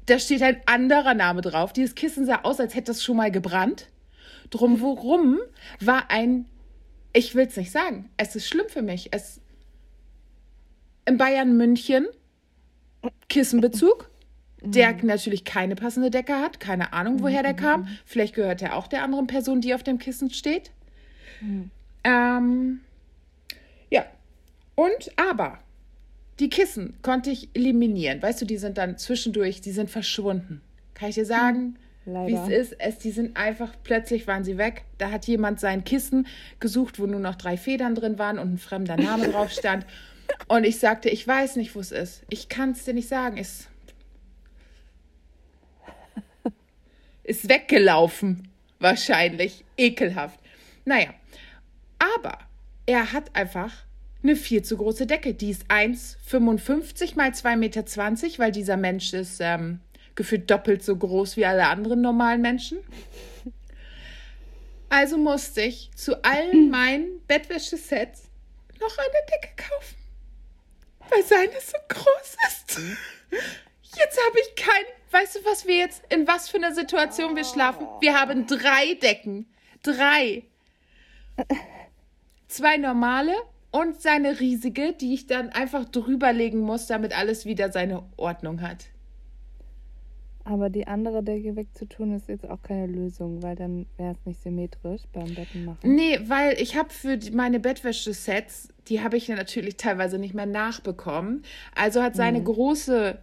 da steht ein anderer Name drauf. Dieses Kissen sah aus, als hätte es schon mal gebrannt. Drumherum war ein, ich will es nicht sagen, es ist schlimm für mich. Es in Bayern München Kissenbezug, der natürlich keine passende Decke hat, keine Ahnung, woher der kam. Vielleicht gehört er auch der anderen Person, die auf dem Kissen steht. Ähm, ja. Und aber die Kissen konnte ich eliminieren. Weißt du, die sind dann zwischendurch, die sind verschwunden. Kann ich dir sagen, wie es ist? Es, die sind einfach, plötzlich waren sie weg. Da hat jemand sein Kissen gesucht, wo nur noch drei Federn drin waren und ein fremder Name drauf stand. Und ich sagte, ich weiß nicht, wo es ist. Ich kann es dir nicht sagen. Es ist weggelaufen. Wahrscheinlich. Ekelhaft. Naja. Aber er hat einfach eine viel zu große Decke. Die ist 1,55 mal 2,20 Meter, weil dieser Mensch ist ähm, gefühlt doppelt so groß wie alle anderen normalen Menschen. Also musste ich zu allen meinen Bettwäschesets noch eine Decke kaufen. Weil seine so groß ist. Jetzt habe ich kein. Weißt du, was wir jetzt, in was für einer Situation wir schlafen? Wir haben drei Decken. Drei. Zwei normale und seine riesige, die ich dann einfach drüber legen muss, damit alles wieder seine Ordnung hat. Aber die andere Decke wegzutun ist jetzt auch keine Lösung, weil dann wäre es nicht symmetrisch beim Betten machen. Nee, weil ich habe für meine Bettwäschesets, die habe ich ja natürlich teilweise nicht mehr nachbekommen. Also hat seine große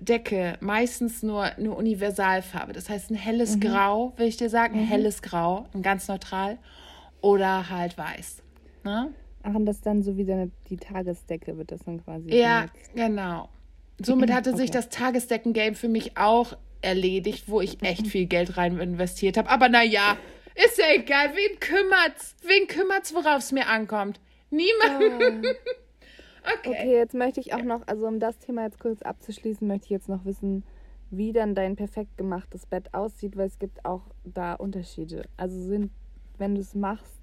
Decke meistens nur eine Universalfarbe. Das heißt ein helles Grau, will ich dir sagen, ein helles Grau, ein ganz neutral. Oder halt weiß. Ne? Ach, und das dann so wie deine, die Tagesdecke wird das dann quasi. Ja, benutzt. genau. Somit hatte sich Okay. das Tagesdecken-Game für mich auch erledigt, wo ich echt viel Geld rein investiert habe. Aber naja, ist ja egal. Wen kümmert's? Wen kümmert's, worauf es mir ankommt? Niemand. okay. Okay, jetzt möchte ich auch noch, also um das Thema jetzt kurz abzuschließen, möchte ich jetzt noch wissen, wie dann dein perfekt gemachtes Bett aussieht, weil es gibt auch da Unterschiede. Also sind, wenn du es machst,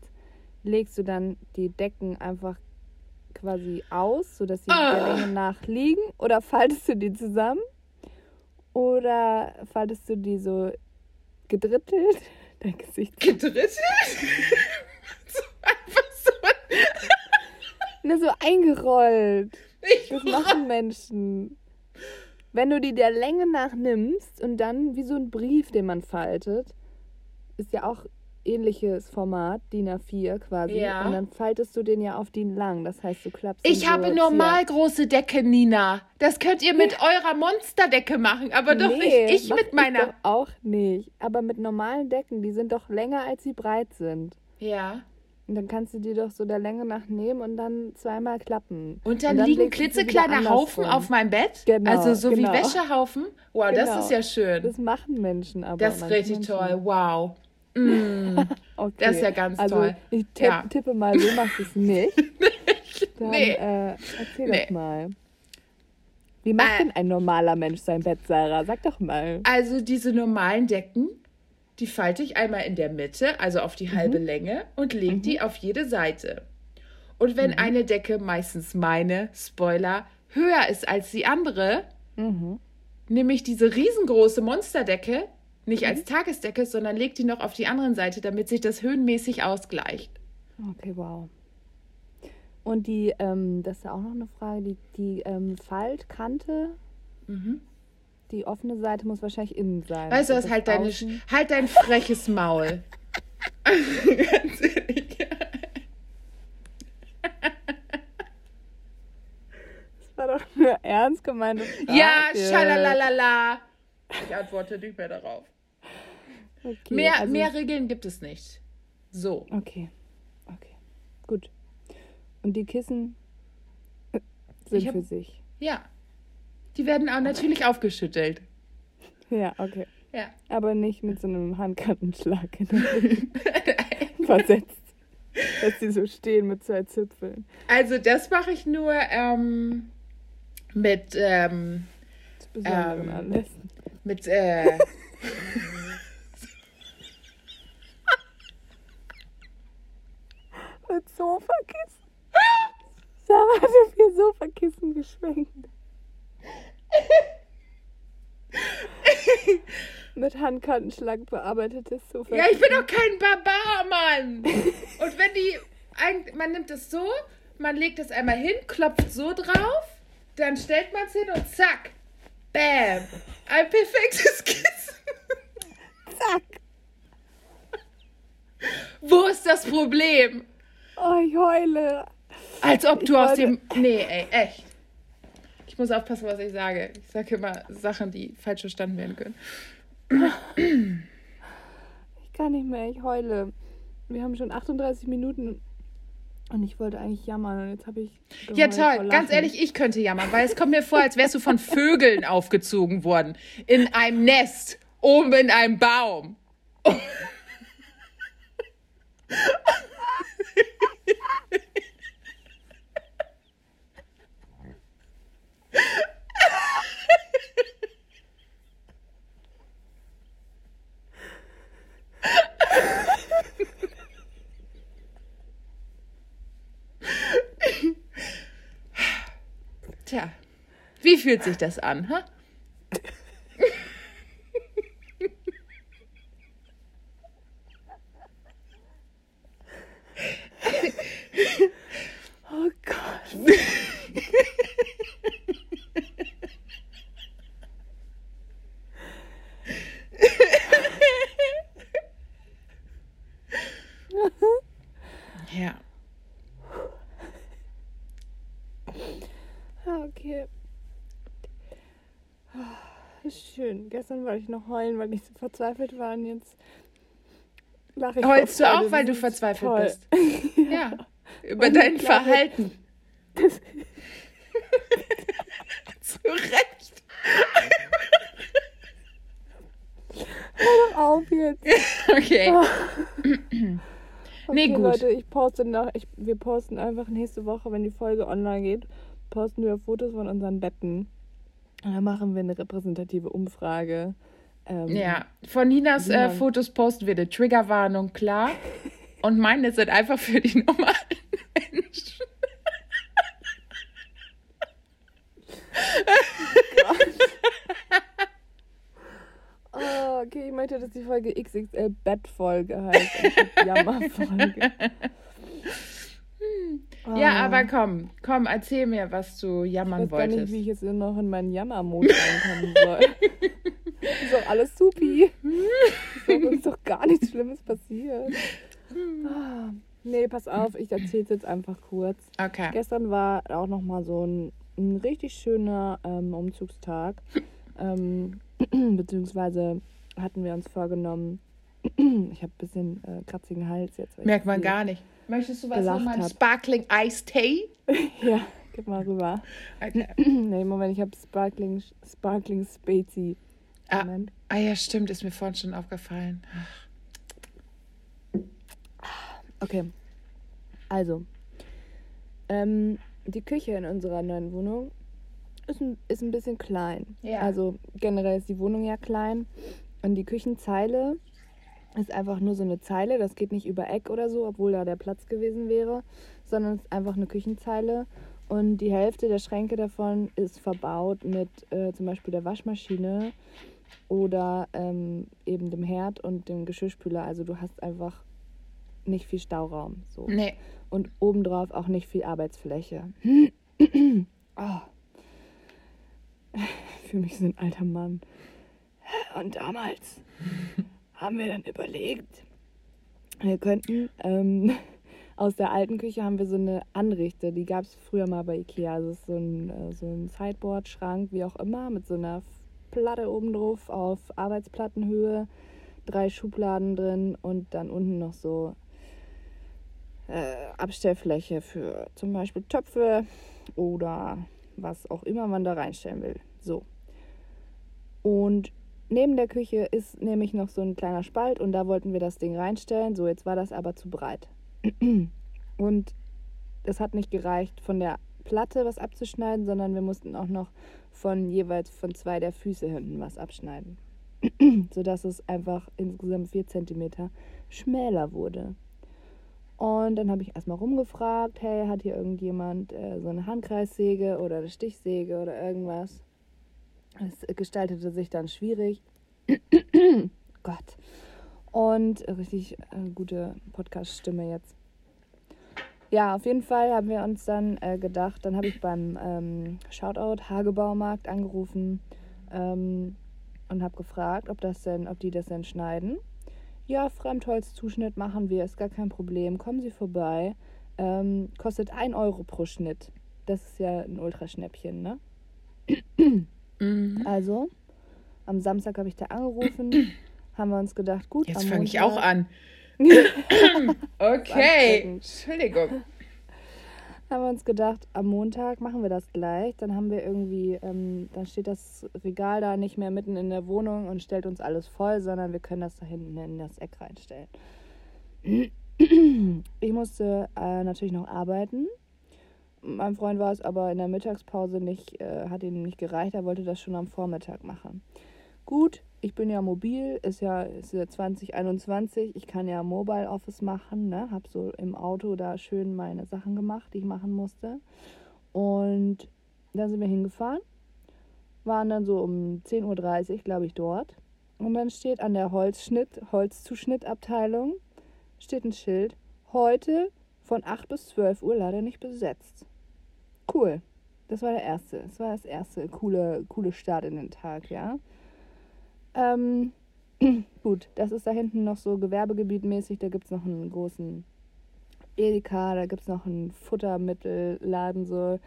legst du dann die Decken einfach quasi aus, sodass sie Ah. der Länge nach liegen oder faltest du die zusammen oder faltest du die so gedrittelt. Dein Gesicht. Gedrittelt? so einfach so. Na, so eingerollt. Ich Das machen Menschen. Wenn du die der Länge nach nimmst und dann wie so ein Brief, den man faltet, ist ja auch ähnliches Format, DIN A4 quasi. Ja. Und dann faltest du den ja auf DIN lang. Das heißt, du klappst Ich so habe jetzt normal große Decke, Nina. Das könnt ihr mit eurer Monsterdecke machen, aber doch Nee, nicht ich mit meiner. doch auch nicht. Aber mit normalen Decken, die sind doch länger, als sie breit sind. Ja. Und dann kannst du die doch so der Länge nach nehmen und dann zweimal klappen. Und dann, liegen du sie wieder klitzekleine Haufen auf meinem Bett. Genau, also so genau. wie Wäschehaufen. Wow, das Genau. ist ja schön. Das machen Menschen aber. Das ist richtig Menschen. toll. Wow. Mm. Okay. Das ist ja ganz also, toll. Ich tipp, Ja. tippe mal, so machst du es nicht. Dann Nee. äh, erzähl Nee. doch mal. Wie macht Äh. denn ein normaler Mensch sein Bett, Sarah? Sag doch mal. Also diese normalen Decken, die falte ich einmal in der Mitte, also auf die Mhm. halbe Länge und lege die auf jede Seite. Und Mhm. wenn eine Decke, meistens meine, Spoiler, höher ist als die andere, Mhm. nehme ich diese riesengroße Monsterdecke nicht Mhm. als Tagesdecke, sondern lege die noch auf die andere Seite, damit sich das höhenmäßig ausgleicht. Okay, wow. Und die, ähm, das ist ja auch noch eine Frage, die, die ähm, Faltkante, die offene Seite muss wahrscheinlich innen sein. Weißt du was, halt, deine, halt dein freches Maul. Ganz ehrlich. Das war doch eine ernst gemeinte Frage. Ja, schalalalala. Ich antworte nicht mehr darauf. Okay, Mehr, also- mehr Regeln gibt es nicht. So. Okay, okay, gut. Und die Kissen sind hab- für sich. Ja. Die werden auch natürlich aufgeschüttelt. Ja, okay. Ja. Aber nicht mit so einem Handkantenschlag in der Mitte versetzt. Dass die so stehen mit zwei Zipfeln. Also das mache ich nur ähm, mit, ähm, besonderen Ähm. Anlässen. mit, äh, Mit Sofakissen. Sarah hat vier Sofakissen geschwenkt. mit Handkantenschlag bearbeitetes Sofa. ja, ich bin doch kein Barbar, Mann. Und wenn die, man nimmt es so, man legt es einmal hin, klopft so drauf, dann stellt man es hin und zack, bam, ein perfektes Kissen. Zack. Wo ist das Problem? Oh, ich heule. Als ob Ich du aus wollte- dem. Nee, ey, echt. Ich muss aufpassen, was ich sage. Ich sage immer Sachen, die falsch verstanden werden können. Ich kann nicht mehr, ich heule. Wir haben schon 38 Minuten und ich wollte eigentlich jammern und jetzt habe ich. Ja, toll. Ganz ehrlich, ich könnte jammern, weil es kommt mir vor, als wärst du von Vögeln aufgezogen worden. In einem Nest. Oben in einem Baum. Tja, wie fühlt sich das an, ha? Oh Gott. Ja. Ah, Okay. Ah, ist Gestern wollte ich noch heulen, weil ich so verzweifelt war und jetzt lache ich. Heulst du auch, weil du verzweifelt toll. bist? Ja. Über Und dein glaube- Verhalten. Zu Recht. Hör doch auf jetzt. Okay. Okay, Nee, gut. Leute, ich poste nach, ich, wir posten einfach nächste Woche, wenn die Folge online geht, posten wir Fotos von unseren Betten. Dann machen wir eine repräsentative Umfrage. Ähm, Ja, von Ninas äh, Fotos posten wir eine Triggerwarnung, klar. Und meine sind einfach für die normalen Menschen. Oh okay, ich möchte, dass die Folge XXL Bettfolge heißt. anstatt Jammerfolge. Ja, Ah. aber komm, komm, erzähl mir, was du Ich jammern weiß gar nicht, wolltest. wie ich jetzt noch in meinen Jammermod reinkommen soll. ist doch alles supi. Ist doch, ist doch gar nichts Schlimmes passiert. Ah. Nee, pass auf, ich erzähl's jetzt einfach kurz. Okay. Gestern war auch nochmal so ein, ein richtig schöner ähm, Umzugstag. ähm, beziehungsweise hatten wir uns vorgenommen, ich habe ein bisschen äh, kratzigen Hals jetzt. Merkt man gar nicht. Möchtest du was hab. Sparkling Ice Tea? Ja, gib mal rüber. Okay. nee, Moment, ich habe Sparkling, Sparkling Spezi. Ah, Moment. ah ja, stimmt, ist mir vorhin schon aufgefallen. Okay. Also, ähm, die Küche in unserer neuen Wohnung ist ein, ist ein bisschen klein. Ja. Also generell ist die Wohnung ja klein. Und die Küchenzeile ist einfach nur so eine Zeile. Das geht nicht über Eck oder so, obwohl da der Platz gewesen wäre, sondern es ist einfach eine Küchenzeile. Und die Hälfte der Schränke davon ist verbaut mit äh, zum Beispiel der Waschmaschine oder ähm, eben dem Herd und dem Geschirrspüler. Also du hast einfach nicht viel Stauraum. So. Nee. Und obendrauf auch nicht viel Arbeitsfläche. oh. Fühle mich so ein alter Mann. Und damals haben wir dann überlegt, wir könnten ähm, aus der alten Küche haben wir so eine Anrichte, die gab es früher mal bei Ikea. Also so ein, äh, so ein Sideboard-Schrank, wie auch immer, mit so einer Platte oben drauf auf Arbeitsplattenhöhe, drei Schubladen drin und dann unten noch so äh, Abstellfläche für zum Beispiel Töpfe oder was auch immer man da reinstellen will. So. Und neben der Küche ist nämlich noch so ein kleiner Spalt und da wollten wir das Ding reinstellen. So, jetzt war das aber zu breit. Und es hat nicht gereicht, von der Platte was abzuschneiden, sondern wir mussten auch noch von jeweils von zwei der Füße hinten was abschneiden. Sodass es einfach insgesamt vier Zentimeter schmäler wurde. Und dann habe ich erstmal rumgefragt, hey, hat hier irgendjemand äh, so eine Handkreissäge oder eine Stichsäge oder irgendwas? Es gestaltete sich dann schwierig. Gott. Und richtig äh, gute Podcast-Stimme jetzt. Ja, auf jeden Fall haben wir uns dann äh, gedacht, dann habe ich beim ähm, Shoutout Hagebaumarkt angerufen ähm, und habe gefragt, ob das denn, ob die das denn schneiden. Ja, Fremdholzzuschnitt machen wir, ist gar kein Problem. Kommen Sie vorbei. Ähm, kostet 1 Euro pro Schnitt. Das ist ja ein Ultraschnäppchen, ne? Mhm. Also, am Samstag habe ich da angerufen, haben wir uns gedacht, gut, Jetzt fange ich auch an. okay. Entschuldigung. haben wir uns gedacht, am Montag machen wir das gleich. Dann haben wir irgendwie, ähm, dann steht das Regal da nicht mehr mitten in der Wohnung und stellt uns alles voll, sondern wir können das da hinten in das Eck reinstellen. Ich musste äh, natürlich noch arbeiten. Mein Freund war es aber in der Mittagspause nicht, äh, hat ihm nicht gereicht, er wollte das schon am Vormittag machen. Gut, ich bin ja mobil, ist ja, ist ja 2021, ich kann ja Mobile Office machen, ne? Hab so im Auto da schön meine Sachen gemacht, die ich machen musste. Und dann sind wir hingefahren, waren dann so um 10.30 Uhr, glaube ich, dort. Und dann steht an der Holzschnitt, Holzzuschnittabteilung, steht ein Schild, heute von 8 bis 12 Uhr leider nicht besetzt. Cool. Das war der erste. Das war das erste coole, coole Start in den Tag, ja. Ähm, gut, das ist da hinten noch so gewerbegebietmäßig. Da gibt es noch einen großen Edeka, da gibt es noch einen Futtermittelladen. So.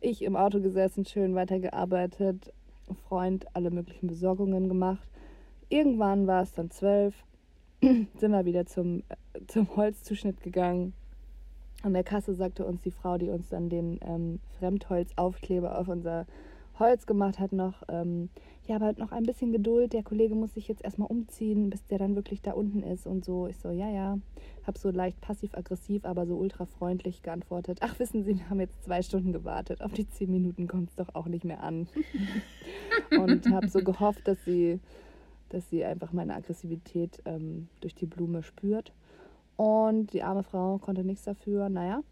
Ich im Auto gesessen, schön weitergearbeitet, Freund alle möglichen Besorgungen gemacht. Irgendwann war es dann zwölf, sind wir wieder zum, äh, zum Holzzuschnitt gegangen. An der Kasse sagte uns die Frau, die uns dann den ähm, Fremdholzaufkleber auf unser Holz gemacht hat, noch, ähm, ja, aber noch ein bisschen Geduld. Der Kollege muss sich jetzt erstmal umziehen, bis der dann wirklich da unten ist und so. Ich so, ja, ja. Hab so leicht passiv-aggressiv, aber so ultra freundlich geantwortet. Ach, wissen Sie, wir haben jetzt zwei Stunden gewartet. Auf die zehn Minuten kommt es doch auch nicht mehr an. und habe so gehofft, dass sie, dass sie einfach meine Aggressivität ähm, durch die Blume spürt. Und die arme Frau konnte nichts dafür. Naja,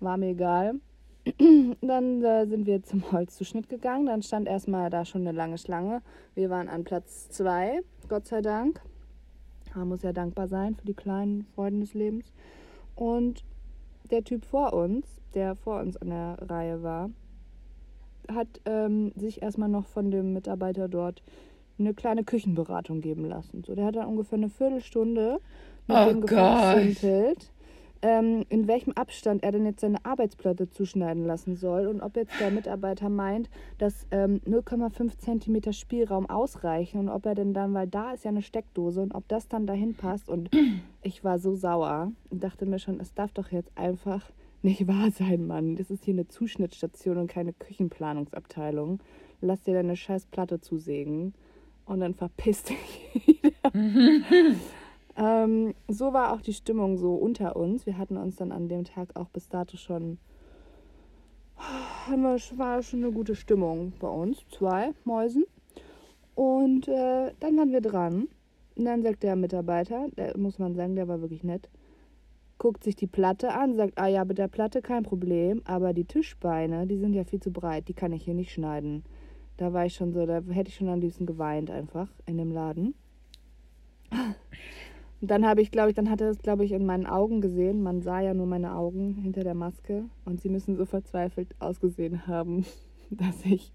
war mir egal. dann äh, sind wir zum Holzzuschnitt gegangen. Dann stand erstmal da schon eine lange Schlange. Wir waren an Platz zwei, Gott sei Dank. Man muss ja dankbar sein für die kleinen Freuden des Lebens. Und der Typ vor uns, der vor uns an der Reihe war, hat ähm, sich erstmal noch von dem Mitarbeiter dort eine kleine Küchenberatung geben lassen. So, der hat dann ungefähr eine Viertelstunde mit Oh dem Gott. gefachsimpelt, ähm, in welchem Abstand er denn jetzt seine Arbeitsplatte zuschneiden lassen soll und ob jetzt der Mitarbeiter meint, dass ähm, 0,5 Zentimeter Spielraum ausreichen und ob er denn dann, weil da ist ja eine Steckdose und ob das dann dahin passt. Und ich war so sauer und dachte mir schon, es darf doch jetzt einfach nicht wahr sein, Mann. Das ist hier eine Zuschnittstation und keine Küchenplanungsabteilung. Lass dir deine scheiß Platte zusägen und dann verpiss dich wieder. ähm, so war auch die Stimmung so unter uns. Wir hatten uns dann an dem Tag auch bis dato schon. Wir, war schon eine gute Stimmung bei uns. Zwei Mäusen. Und äh, dann waren wir dran. Und dann sagt der Mitarbeiter, der muss man sagen, der war wirklich nett, guckt sich die Platte an, sagt, ah ja, mit der Platte kein Problem, aber die Tischbeine, die sind ja viel zu breit, die kann ich hier nicht schneiden. Da war ich schon so, da hätte ich schon am liebsten geweint einfach in dem Laden. Und dann habe ich, glaube ich, dann hat er es, glaube ich, in meinen Augen gesehen. Man sah ja nur meine Augen hinter der Maske und sie müssen so verzweifelt ausgesehen haben, dass ich,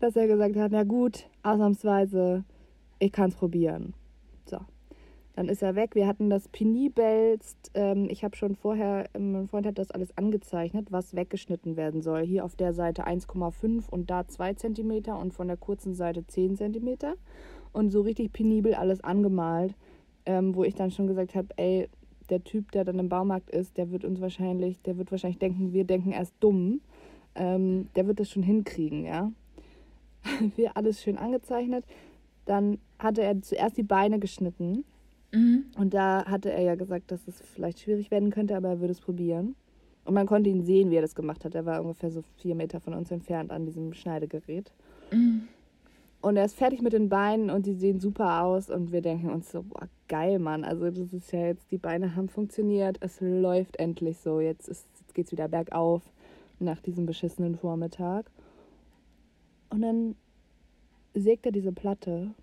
dass er gesagt hat, na gut, ausnahmsweise, ich kann es probieren. So. Dann ist er weg. Wir hatten das Penibelst. Ähm, ich habe schon vorher, ähm, mein Freund hat das alles angezeichnet, was weggeschnitten werden soll. Hier auf der Seite 1,5 und da 2 cm und von der kurzen Seite 10 cm. Und so richtig penibel alles angemalt, ähm, wo ich dann schon gesagt habe, ey, der Typ, der dann im Baumarkt ist, der wird uns wahrscheinlich, der wird wahrscheinlich denken, wir denken erst dumm. Ähm, der wird das schon hinkriegen, ja. wir alles schön angezeichnet. Dann hatte er zuerst die Beine geschnitten. Mhm. Und da hatte er ja gesagt, dass es vielleicht schwierig werden könnte, aber er würde es probieren. Und man konnte ihn sehen, wie er das gemacht hat. Er war ungefähr so vier Meter von uns entfernt an diesem Schneidegerät. Mhm. Und er ist fertig mit den Beinen und die sehen super aus. Und wir denken uns so, boah, geil, Mann. Also das ist ja jetzt, die Beine haben funktioniert. Es läuft endlich so. Jetzt, ist, jetzt geht's wieder bergauf nach diesem beschissenen Vormittag. Und dann sägt er diese Platte.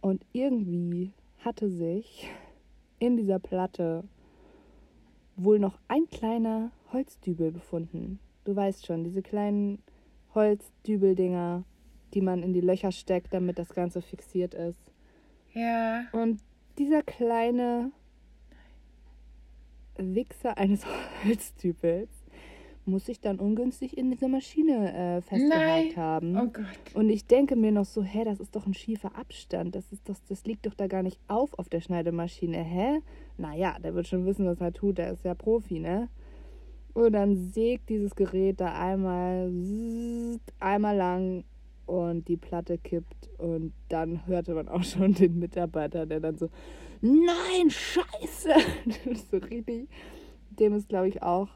Und irgendwie hatte sich in dieser Platte wohl noch ein kleiner Holzdübel befunden. Du weißt schon, diese kleinen Holzdübeldinger, die man in die Löcher steckt, damit das Ganze fixiert ist. Ja. Und dieser kleine Wichser eines Holzdübels muss sich dann ungünstig in dieser Maschine äh, festgehakt Nein. haben. Oh Gott. Und ich denke mir noch so, hä, das ist doch ein schiefer Abstand. Das, ist doch, das liegt doch da gar nicht auf auf der Schneidemaschine. Hä? Naja, der wird schon wissen, was er tut. Der ist ja Profi, ne? Und dann sägt dieses Gerät da einmal, zzzzt, einmal lang und die Platte kippt. Und dann hörte man auch schon den Mitarbeiter, der dann so, nein, scheiße! so richtig. Dem ist, glaube ich, auch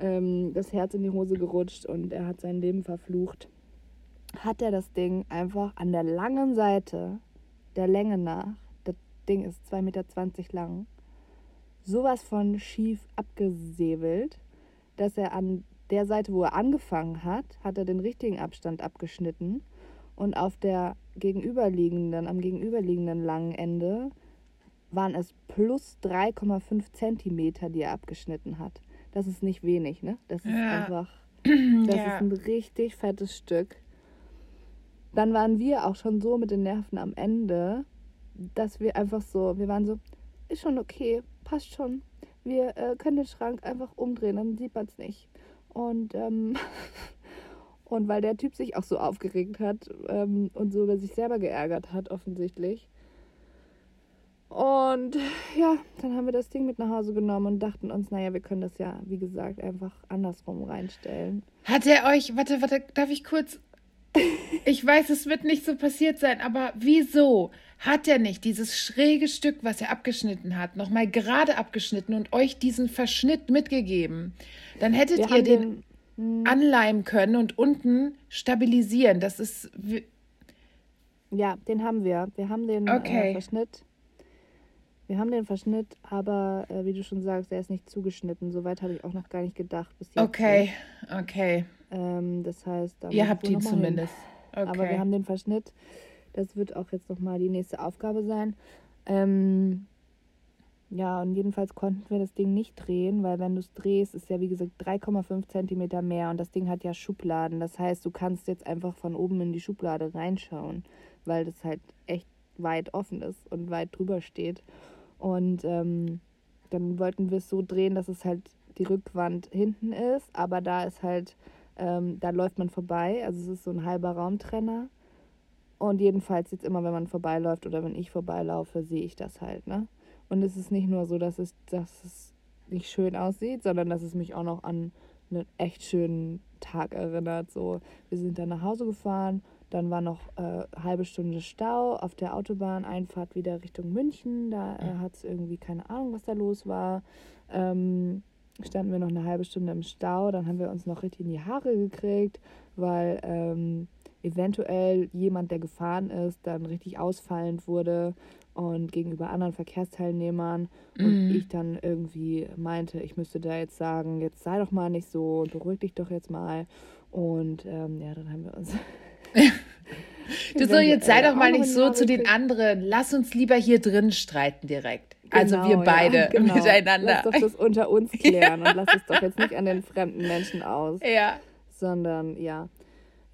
ähm, das Herz in die Hose gerutscht und er hat sein Leben verflucht. Hat er das Ding einfach an der langen Seite, der Länge nach, das Ding ist 2,20 Meter lang, sowas von schief abgesäbelt, dass er an der Seite, wo er angefangen hat, hat er den richtigen Abstand abgeschnitten und auf der gegenüberliegenden, am gegenüberliegenden langen Ende waren es plus 3,5 Zentimeter, die er abgeschnitten hat. Das ist nicht wenig, ne? Das ist Ja. einfach, das ja. ist ein richtig fettes Stück. Dann waren wir auch schon so mit den Nerven am Ende, dass wir einfach so, wir waren so, ist schon okay, passt schon. Wir äh, können den Schrank einfach umdrehen, dann sieht man es nicht. Und, ähm, und weil der Typ sich auch so aufgeregt hat ähm, und so über sich selber geärgert hat, offensichtlich. Und ja, dann haben wir das Ding mit nach Hause genommen und dachten uns, naja, wir können das ja, wie gesagt, einfach andersrum reinstellen. Hat er euch, warte, warte, darf ich kurz? Ich weiß, es wird nicht so passiert sein, aber wieso hat er nicht dieses schräge Stück, was er abgeschnitten hat, nochmal gerade abgeschnitten und euch diesen Verschnitt mitgegeben? Dann hättet Wir ihr den, den, anleimen können und unten stabilisieren. Das ist, ja, den haben wir. Wir haben den Okay. äh, Verschnitt. Wir haben den Verschnitt, aber äh, wie du schon sagst, der ist nicht zugeschnitten. Soweit habe ich auch noch gar nicht gedacht. Bis jetzt okay, okay. Ähm, das heißt, ihr habt ihn zumindest. Okay. Aber wir haben den Verschnitt. Das wird auch jetzt nochmal die nächste Aufgabe sein. Ähm, ja, und jedenfalls konnten wir das Ding nicht drehen, weil wenn du es drehst, ist ja wie gesagt 3,5 Zentimeter mehr und das Ding hat ja Schubladen. Das heißt, du kannst jetzt einfach von oben in die Schublade reinschauen, weil das halt echt weit offen ist und weit drüber steht. Und ähm, dann wollten wir es so drehen, dass es halt die Rückwand hinten ist, aber da ist halt, ähm, da läuft man vorbei, also es ist so ein halber Raumtrenner. Und jedenfalls jetzt immer, wenn man vorbeiläuft oder wenn ich vorbeilaufe, sehe ich das halt, ne? Und es ist nicht nur so, dass es, dass es nicht schön aussieht, sondern dass es mich auch noch an einen echt schönen Tag erinnert. So, wir sind dann nach Hause gefahren, dann war noch äh, halbe Stunde Stau auf der Autobahneinfahrt wieder Richtung München. Da äh, hat es irgendwie keine Ahnung, was da los war. Ähm, standen wir noch eine halbe Stunde im Stau. Dann haben wir uns noch richtig in die Haare gekriegt, weil ähm, eventuell jemand, der gefahren ist, dann richtig ausfallend wurde und gegenüber anderen Verkehrsteilnehmern mm. und ich dann irgendwie meinte, ich müsste da jetzt sagen, jetzt sei doch mal nicht so, beruhig dich doch jetzt mal. Und ähm, ja, dann haben wir uns du so, jetzt sei doch mal nicht so zu den anderen. Lass uns lieber hier drin streiten direkt. Also genau, wir beide ja, genau. miteinander. Lass doch das unter uns klären und lass es doch jetzt nicht an den fremden Menschen aus. Ja. Sondern ja.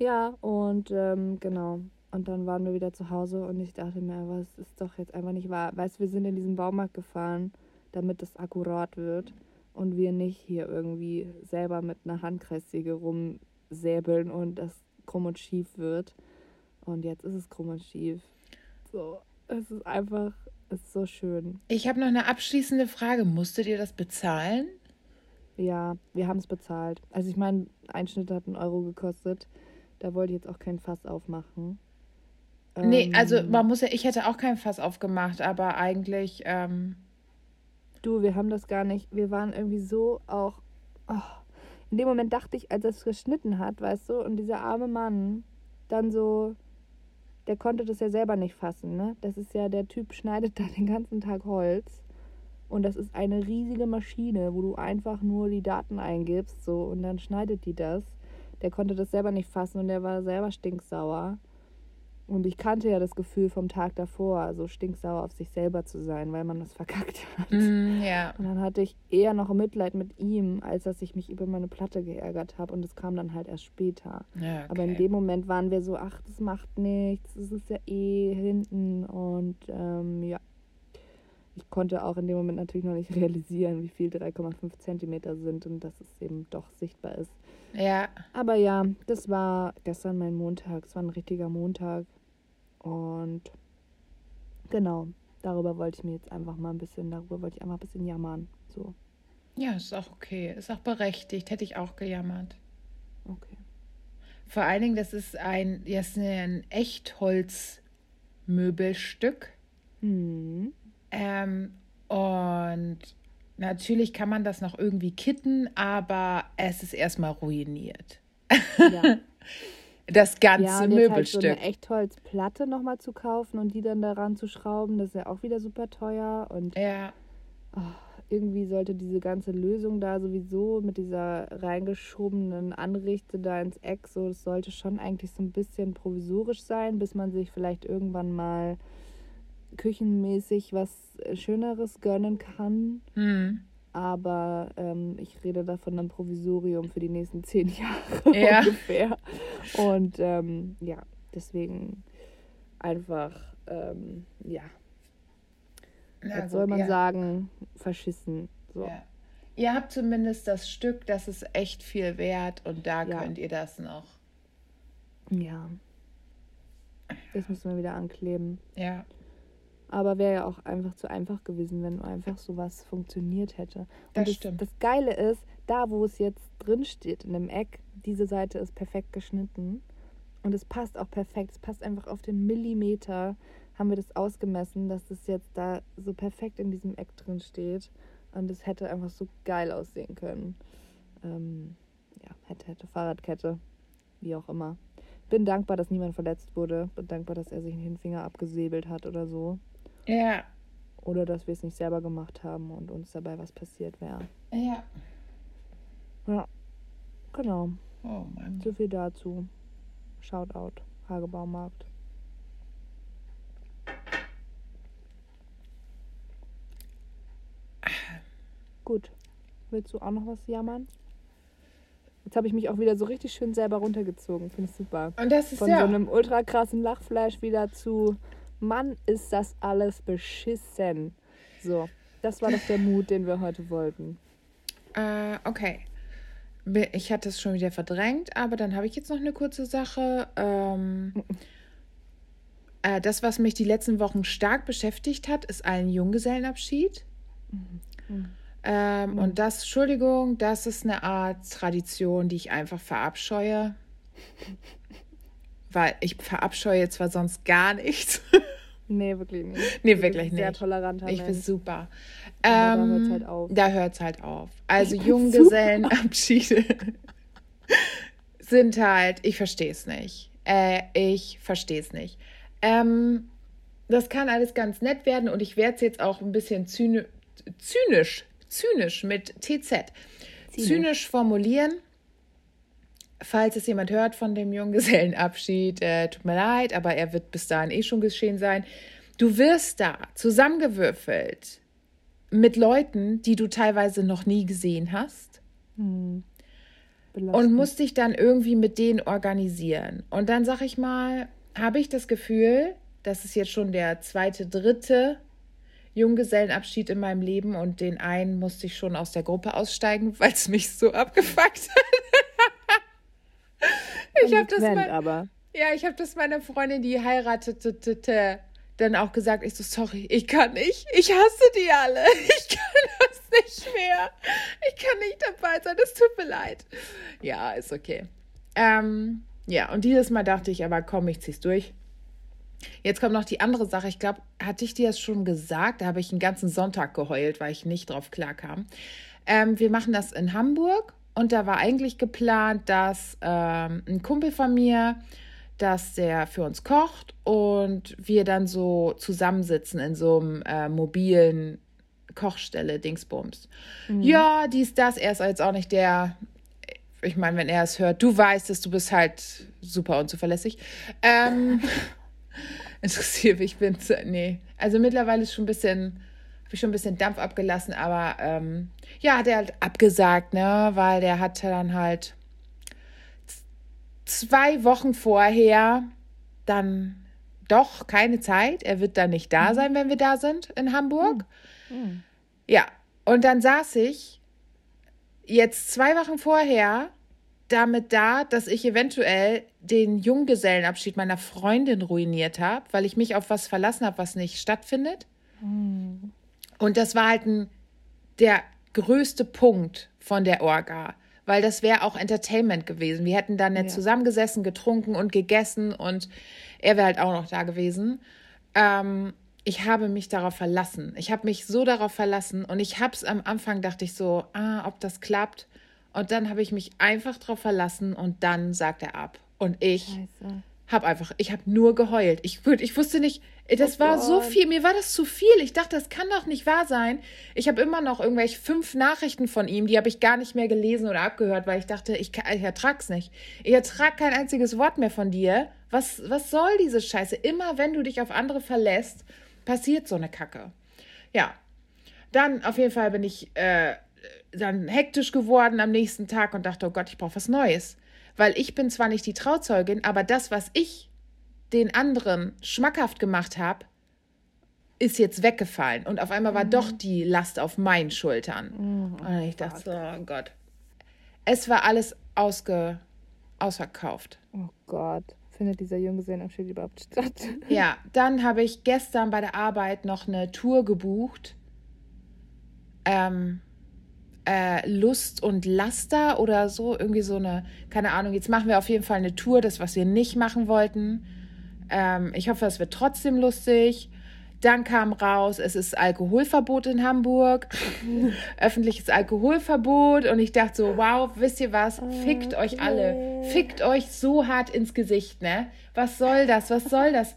Ja, und ähm, genau. Und dann waren wir wieder zu Hause und ich dachte mir, es ist doch jetzt einfach nicht wahr. Weißt du, wir sind in diesen Baumarkt gefahren, damit das akkurat wird und wir nicht hier irgendwie selber mit einer Handkreissäge rumsäbeln und das krumm und schief wird. Und jetzt ist es krumm und schief. So, es ist einfach, es ist so schön. Ich habe noch eine abschließende Frage. Musstet ihr das bezahlen? Ja, wir haben es bezahlt. Also ich meine, ein Schnitt hat einen Euro gekostet. Da wollte ich jetzt auch kein Fass aufmachen. Nee, ähm, also man muss ja, ich hätte auch kein Fass aufgemacht, aber eigentlich. Ähm du, wir haben das gar nicht. Wir waren irgendwie so auch. Oh, in dem Moment dachte ich, als er es geschnitten hat, weißt du, und dieser arme Mann dann so, der konnte das ja selber nicht fassen, ne? Das ist ja, der Typ schneidet da den ganzen Tag Holz. Und das ist eine riesige Maschine, wo du einfach nur die Daten eingibst, so, und dann schneidet die das. Der konnte das selber nicht fassen und der war selber stinksauer. Und ich kannte ja das Gefühl vom Tag davor, so stinksauer auf sich selber zu sein, weil man das verkackt hat. Mm, ja. Und dann hatte ich eher noch Mitleid mit ihm, als dass ich mich über meine Platte geärgert habe. Und das kam dann halt erst später. Ja, okay. Aber in dem Moment waren wir so, ach, das macht nichts, das ist ja eh hinten. Und ähm, ja, konnte auch in dem Moment natürlich noch nicht realisieren, wie viel 3,5 Zentimeter sind und dass es eben doch sichtbar ist. Ja. Aber ja, das war gestern mein Montag. Es war ein richtiger Montag. Und genau, darüber wollte ich mir jetzt einfach mal ein bisschen, darüber wollte ich einfach ein bisschen jammern. So. Ja, ist auch okay. Ist auch berechtigt. Hätte ich auch gejammert. Okay. Vor allen Dingen, das ist ein, das ist ein Echtholzmöbelstück. Mhm. Ähm, und natürlich kann man das noch irgendwie kitten, aber es ist erstmal ruiniert. Ja. das ganze ja, und Möbelstück. Halt so eine Echtholzplatte nochmal zu kaufen und die dann daran zu schrauben, das ist ja auch wieder super teuer. Und ja. Oh, irgendwie sollte diese ganze Lösung da sowieso mit dieser reingeschobenen Anrichte da ins Eck, so, das sollte schon eigentlich so ein bisschen provisorisch sein, bis man sich vielleicht irgendwann mal küchenmäßig was Schöneres gönnen kann. Hm aber ähm, ich rede da von einem Provisorium für die nächsten zehn Jahre ja. ungefähr. Und ähm, ja, deswegen einfach, ähm, ja. Was soll man ja. sagen? Verschissen. So. Ja. Ihr habt zumindest das Stück, das ist echt viel wert und da könnt ihr das noch. Ja. Das müssen wir wieder ankleben. Ja. Aber wäre ja auch einfach zu einfach gewesen, wenn einfach sowas funktioniert hätte. Und das, das stimmt. Das Geile ist, da wo es jetzt drin steht, in dem Eck, diese Seite ist perfekt geschnitten. Und es passt auch perfekt. Es passt einfach auf den Millimeter, haben wir das ausgemessen, dass das jetzt da so perfekt in diesem Eck drin steht. Und es hätte einfach so geil aussehen können. Ähm, ja, hätte, hätte Fahrradkette. Wie auch immer. Bin dankbar, dass niemand verletzt wurde. Bin dankbar, dass er sich den Finger abgesäbelt hat oder so. Ja. Oder dass wir es nicht selber gemacht haben und uns dabei was passiert wäre. Ja. Ja, genau. Oh Mann. So viel dazu. Shoutout, Hagebaumarkt. Gut. Willst du auch noch was jammern? Jetzt habe ich mich auch wieder so richtig schön selber runtergezogen. Finde ich super. Und das ist Von ja. so einem ultra krassen Lachfleisch wieder zu Mann, ist das alles beschissen. So, das war doch der Mut, den wir heute wollten. Äh, okay. Ich hatte es schon wieder verdrängt, aber dann habe ich jetzt noch eine kurze Sache. Ähm, äh, das, was mich die letzten Wochen stark beschäftigt hat, ist ein Junggesellenabschied. Ähm, Und das, Entschuldigung, das ist eine Art Tradition, die ich einfach verabscheue. Weil ich verabscheue zwar sonst gar nichts. Nee, wirklich nicht. Nee, wirklich ein Sehr nicht. toleranter Ich bin super. Aber da Ähm, hört's halt auf. Da hört es halt auf. Also Junggesellenabschiede sind halt, ich verstehe es nicht. Äh, ich verstehe es nicht. Ähm, das kann alles ganz nett werden und ich werde es jetzt auch ein bisschen zyni zynisch, zynisch mit TZ, Zynisch. zynisch formulieren. Falls es jemand hört von dem Junggesellenabschied, äh, tut mir leid, aber er wird bis dahin eh schon geschehen sein. Du wirst da zusammengewürfelt mit Leuten, die du teilweise noch nie gesehen hast und Belastend. musst dich dann irgendwie mit denen organisieren. Und dann sag ich mal, habe ich das Gefühl, das ist jetzt schon der zweite, dritte Junggesellenabschied in meinem Leben und den einen musste ich schon aus der Gruppe aussteigen, weil es mich so abgefuckt hat. Ich habe das mal, aber. ja, ich habe das meiner Freundin, die heiratete, dann auch gesagt. Ich so, sorry, ich kann nicht. Ich hasse die alle. Ich kann das nicht mehr. Ich kann nicht dabei sein. Es tut mir leid. Ja, ist okay. Ähm, ja, und dieses Mal dachte ich aber, komm, ich zieh's durch. Jetzt kommt noch die andere Sache. Ich glaube, hatte ich dir das schon gesagt? Da habe ich einen ganzen Sonntag geheult, weil ich nicht drauf klarkam. Ähm, wir machen das in Hamburg und da war eigentlich geplant, dass ähm, ein Kumpel von mir, dass der für uns kocht und wir dann so zusammensitzen in so einem äh, mobilen Kochstelle, Dingsbums. Ja, dies, das. Er ist jetzt auch nicht der. Ich meine, wenn er es hört, du weißt es, du bist halt super unzuverlässig. Ähm, interessiert mich, ich bin nee. Also mittlerweile ist schon ein bisschen, ich schon ein bisschen Dampf abgelassen, aber ähm, ja, hat er halt abgesagt, ne, weil der hatte dann halt zwei Wochen vorher dann doch keine Zeit. Er wird dann nicht da sein, wenn wir da sind in Hamburg. Ja, und dann saß ich jetzt zwei Wochen vorher damit da, dass ich eventuell den Junggesellenabschied meiner Freundin ruiniert habe, weil ich mich auf was verlassen habe, was nicht stattfindet. Und das war halt ein, der größte Punkt von der Orga, weil das wäre auch Entertainment gewesen. Wir hätten dann nicht Ja. zusammengesessen, getrunken und gegessen und er wäre halt auch noch da gewesen. Ähm, ich habe mich darauf verlassen. Ich habe mich so darauf verlassen und ich habe es am Anfang, dachte ich so, ah, ob das klappt. Und dann habe ich mich einfach darauf verlassen und dann sagt er ab. Und ich Scheiße. Habe einfach, ich habe nur geheult. Ich, ich wusste nicht, das Oh war so Gott. viel, mir war das zu viel. Ich dachte, das kann doch nicht wahr sein. Ich habe immer noch irgendwelche fünf Nachrichten von ihm, die habe ich gar nicht mehr gelesen oder abgehört, weil ich dachte, ich, ich ertrag's nicht. Ich ertrag kein einziges Wort mehr von dir. Was, was soll diese Scheiße? Immer wenn du dich auf andere verlässt, passiert so eine Kacke. Ja, dann auf jeden Fall bin ich äh, dann hektisch geworden am nächsten Tag und dachte, oh Gott, ich brauche was Neues. Weil ich bin zwar nicht die Trauzeugin, aber das, was ich den anderen schmackhaft gemacht habe, ist jetzt weggefallen. Und auf einmal war doch die Last auf meinen Schultern. und ich dachte, so, oh Gott. Es war alles ausge, ausverkauft. Oh Gott. Findet dieser Junggesellenabschied überhaupt statt? Ja, dann habe ich gestern bei der Arbeit noch eine Tour gebucht. Ähm, äh, Lust und Laster oder so, irgendwie so eine, keine Ahnung, jetzt machen wir auf jeden Fall eine Tour, das, was wir nicht machen wollten. Ähm, ich hoffe, es wird trotzdem lustig. Dann kam raus, es ist Alkoholverbot in Hamburg. Öffentliches Alkoholverbot. Und ich dachte so, wow, wisst ihr was? Fickt euch alle. Fickt euch so hart ins Gesicht, ne? Was soll das? Was soll das?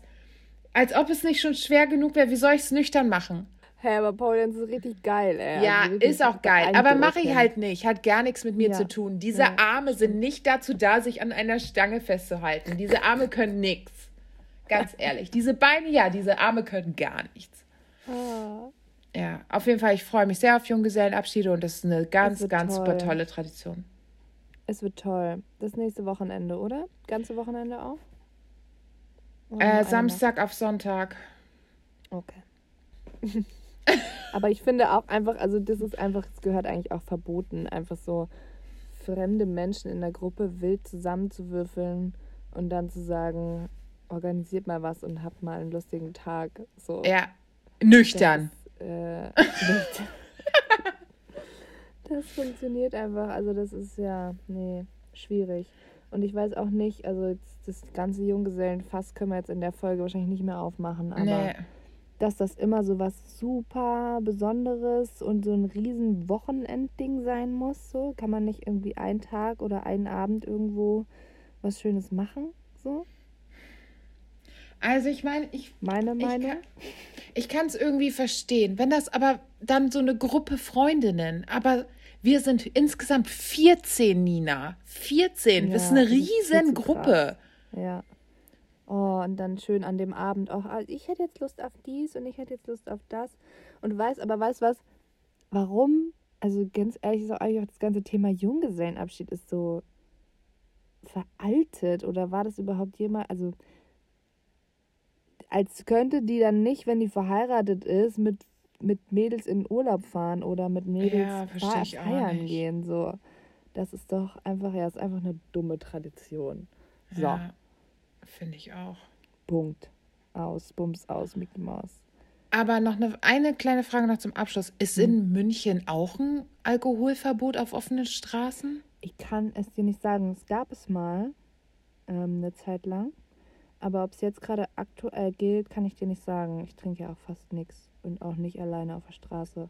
Als ob es nicht schon schwer genug wäre. Wie soll ich es nüchtern machen? Hä, aber Pole Dance ist richtig geil, ey. Ja, also ist auch geil. Aber mache ich halt nicht. Hat gar nichts mit mir Ja. zu tun. Diese Ja, Arme sind nicht dazu da, sich an einer Stange festzuhalten. Diese Arme können nichts. Ganz ehrlich. Diese Beine, ja, diese Arme können gar nichts. Ah. Ja, auf jeden Fall, ich freue mich sehr auf Junggesellenabschiede und das ist eine ganz, ganz super toll. tolle Tradition. Es wird toll. Das nächste Wochenende, oder? Ganze Wochenende auch? Äh, Samstag auf Sonntag. Okay. Aber ich finde auch einfach, also das ist einfach, es gehört eigentlich auch verboten, einfach so fremde Menschen in der Gruppe wild zusammenzuwürfeln und dann zu sagen, organisiert mal was und habt mal einen lustigen Tag. So. Ja, Das nüchtern. ist, äh, das funktioniert einfach. Also das ist ja, nee, schwierig. Und ich weiß auch nicht, also das ganze Junggesellenfass können wir jetzt in der Folge wahrscheinlich nicht mehr aufmachen, aber Nee. Dass das immer so was super Besonderes und so ein riesen Wochenendding sein muss, so kann man nicht irgendwie einen Tag oder einen Abend irgendwo was Schönes machen, so Also ich meine, ich, meine Meinung. ich kann es irgendwie verstehen. Wenn das aber dann so eine Gruppe Freundinnen, aber wir sind insgesamt 14, Nina. 14. das ist Ja, eine das ist viel zu Riesengruppe. Ja. Oh, und dann schön an dem Abend auch, ah, ich hätte jetzt Lust auf dies und ich hätte jetzt Lust auf das. Und du weißt, aber weißt was? Warum? Also ganz ehrlich, ist auch eigentlich auch das ganze Thema Junggesellenabschied ist so veraltet oder war das überhaupt jemals, also als könnte die dann nicht, wenn die verheiratet ist, mit, mit Mädels in Urlaub fahren oder mit Mädels Ja, feiern gehen. So. Das ist doch einfach, ja, ist einfach eine dumme Tradition. So, Ja, finde ich auch. Punkt. Aus, Bums aus, Mickey Mouse. Aber noch eine, eine kleine Frage noch zum Abschluss. Ist in München auch ein Alkoholverbot auf offenen Straßen? Ich kann es dir nicht sagen. Es gab es mal ähm, eine Zeit lang. Aber ob es jetzt gerade aktuell gilt, kann ich dir nicht sagen. Ich trinke ja auch fast nichts und auch nicht alleine auf der Straße.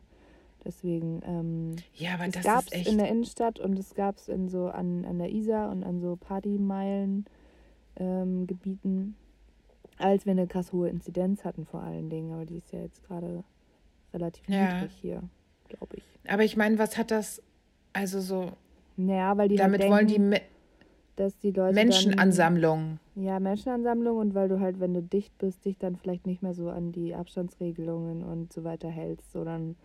Deswegen, ähm, Ja, aber es das gab es echt. in der Innenstadt und es gab es in so an, an der Isar und an so Partymeilen ähm, Gebieten, als wir eine krass hohe Inzidenz hatten vor allen Dingen. Aber die ist ja jetzt gerade relativ Ja. niedrig hier, glaube ich. Aber ich meine, was hat das? Also so, Naja, weil die damit halt wollen die denken, Me dass die Leute Menschenansammlungen. Ja, Menschenansammlung und weil du halt, wenn du dicht bist, dich dann vielleicht nicht mehr so an die Abstandsregelungen und so weiter hältst, sondern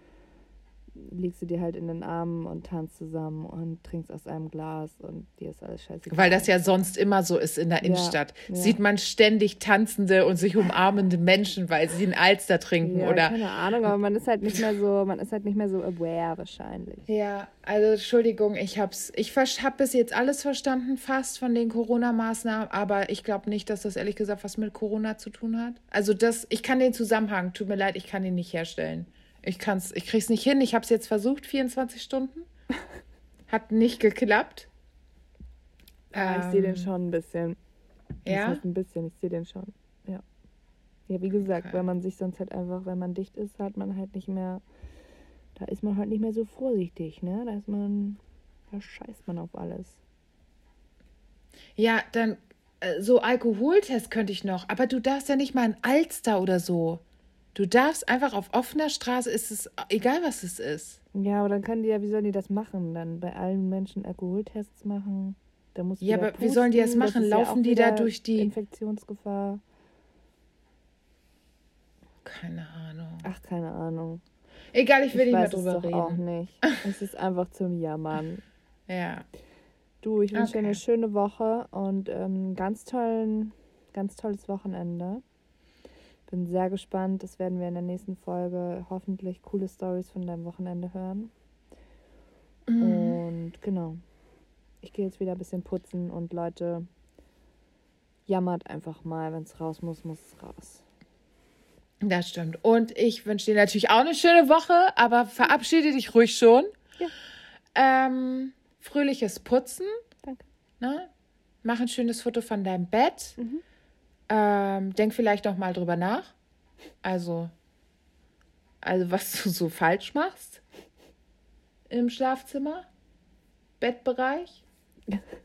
liegst du dir halt in den Armen und tanzt zusammen und trinkst aus einem Glas und dir ist alles scheißegal. Weil das ja sonst immer so ist in der Ja, Innenstadt. ja. Sieht man ständig tanzende und sich umarmende Menschen, weil sie einen Alster trinken ja, oder. keine Ahnung, aber man ist halt nicht mehr so, man ist halt nicht mehr so aware wahrscheinlich. Ja, also Entschuldigung, ich hab's, ich habe bis jetzt alles verstanden, fast von den Corona-Maßnahmen, aber ich glaube nicht, dass das ehrlich gesagt was mit Corona zu tun hat. Also das, ich kann den Zusammenhang, tut mir leid, ich kann ihn nicht herstellen. Ich kann's, ich krieg's nicht hin. Ich habe es jetzt versucht, 24 Stunden, hat nicht geklappt. Ja, ich sehe den Ähm, schon ein bisschen. Das Ja, heißt ein bisschen, ich sehe den schon. Ja. Ja, wie gesagt, Okay. wenn man sich sonst halt einfach, wenn man dicht ist, hat man halt nicht mehr, da ist man halt nicht mehr so vorsichtig, ne? Da ist man, da scheißt man auf alles. ja, dann äh, so Alkoholtest könnte ich noch, aber du darfst ja nicht mal ein Alster oder so. Du darfst einfach auf offener Straße, ist es egal, was es ist. Ja, aber dann können die ja, wie sollen die das machen? Dann bei allen Menschen Alkoholtests machen? Da muss Ja, aber wie sollen die das machen? Laufen die da durch die- Infektionsgefahr? Keine Ahnung. Ach, keine Ahnung. Egal, ich will nicht mehr weiß es drüber doch auch reden. nicht. Es ist einfach zum Jammern. Ja. Du, ich wünsche dir Okay. eine schöne Woche und ähm, ganz tollen, ganz tolles Wochenende. Bin sehr gespannt. Das werden wir in der nächsten Folge hoffentlich coole Stories von deinem Wochenende hören. Mhm. Und genau. Ich gehe jetzt wieder ein bisschen putzen und Leute, jammert einfach mal. Wenn es raus muss, muss es raus. Das stimmt. Und ich wünsche dir natürlich auch eine schöne Woche, aber verabschiede dich ruhig schon. Ja. Ähm, fröhliches Putzen. Danke. Ne? Mach ein schönes Foto von deinem Bett. Mhm. Ähm, denk vielleicht noch mal drüber nach. Also, also was du so falsch machst im Schlafzimmer, Bettbereich.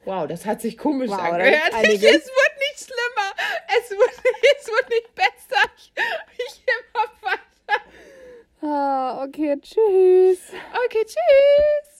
Wow, das hat sich komisch Wow, angehört. Es wird nicht schlimmer. Es wird, es wird nicht besser. Ich, ich immer weiter. Ah, okay, tschüss. Okay, tschüss.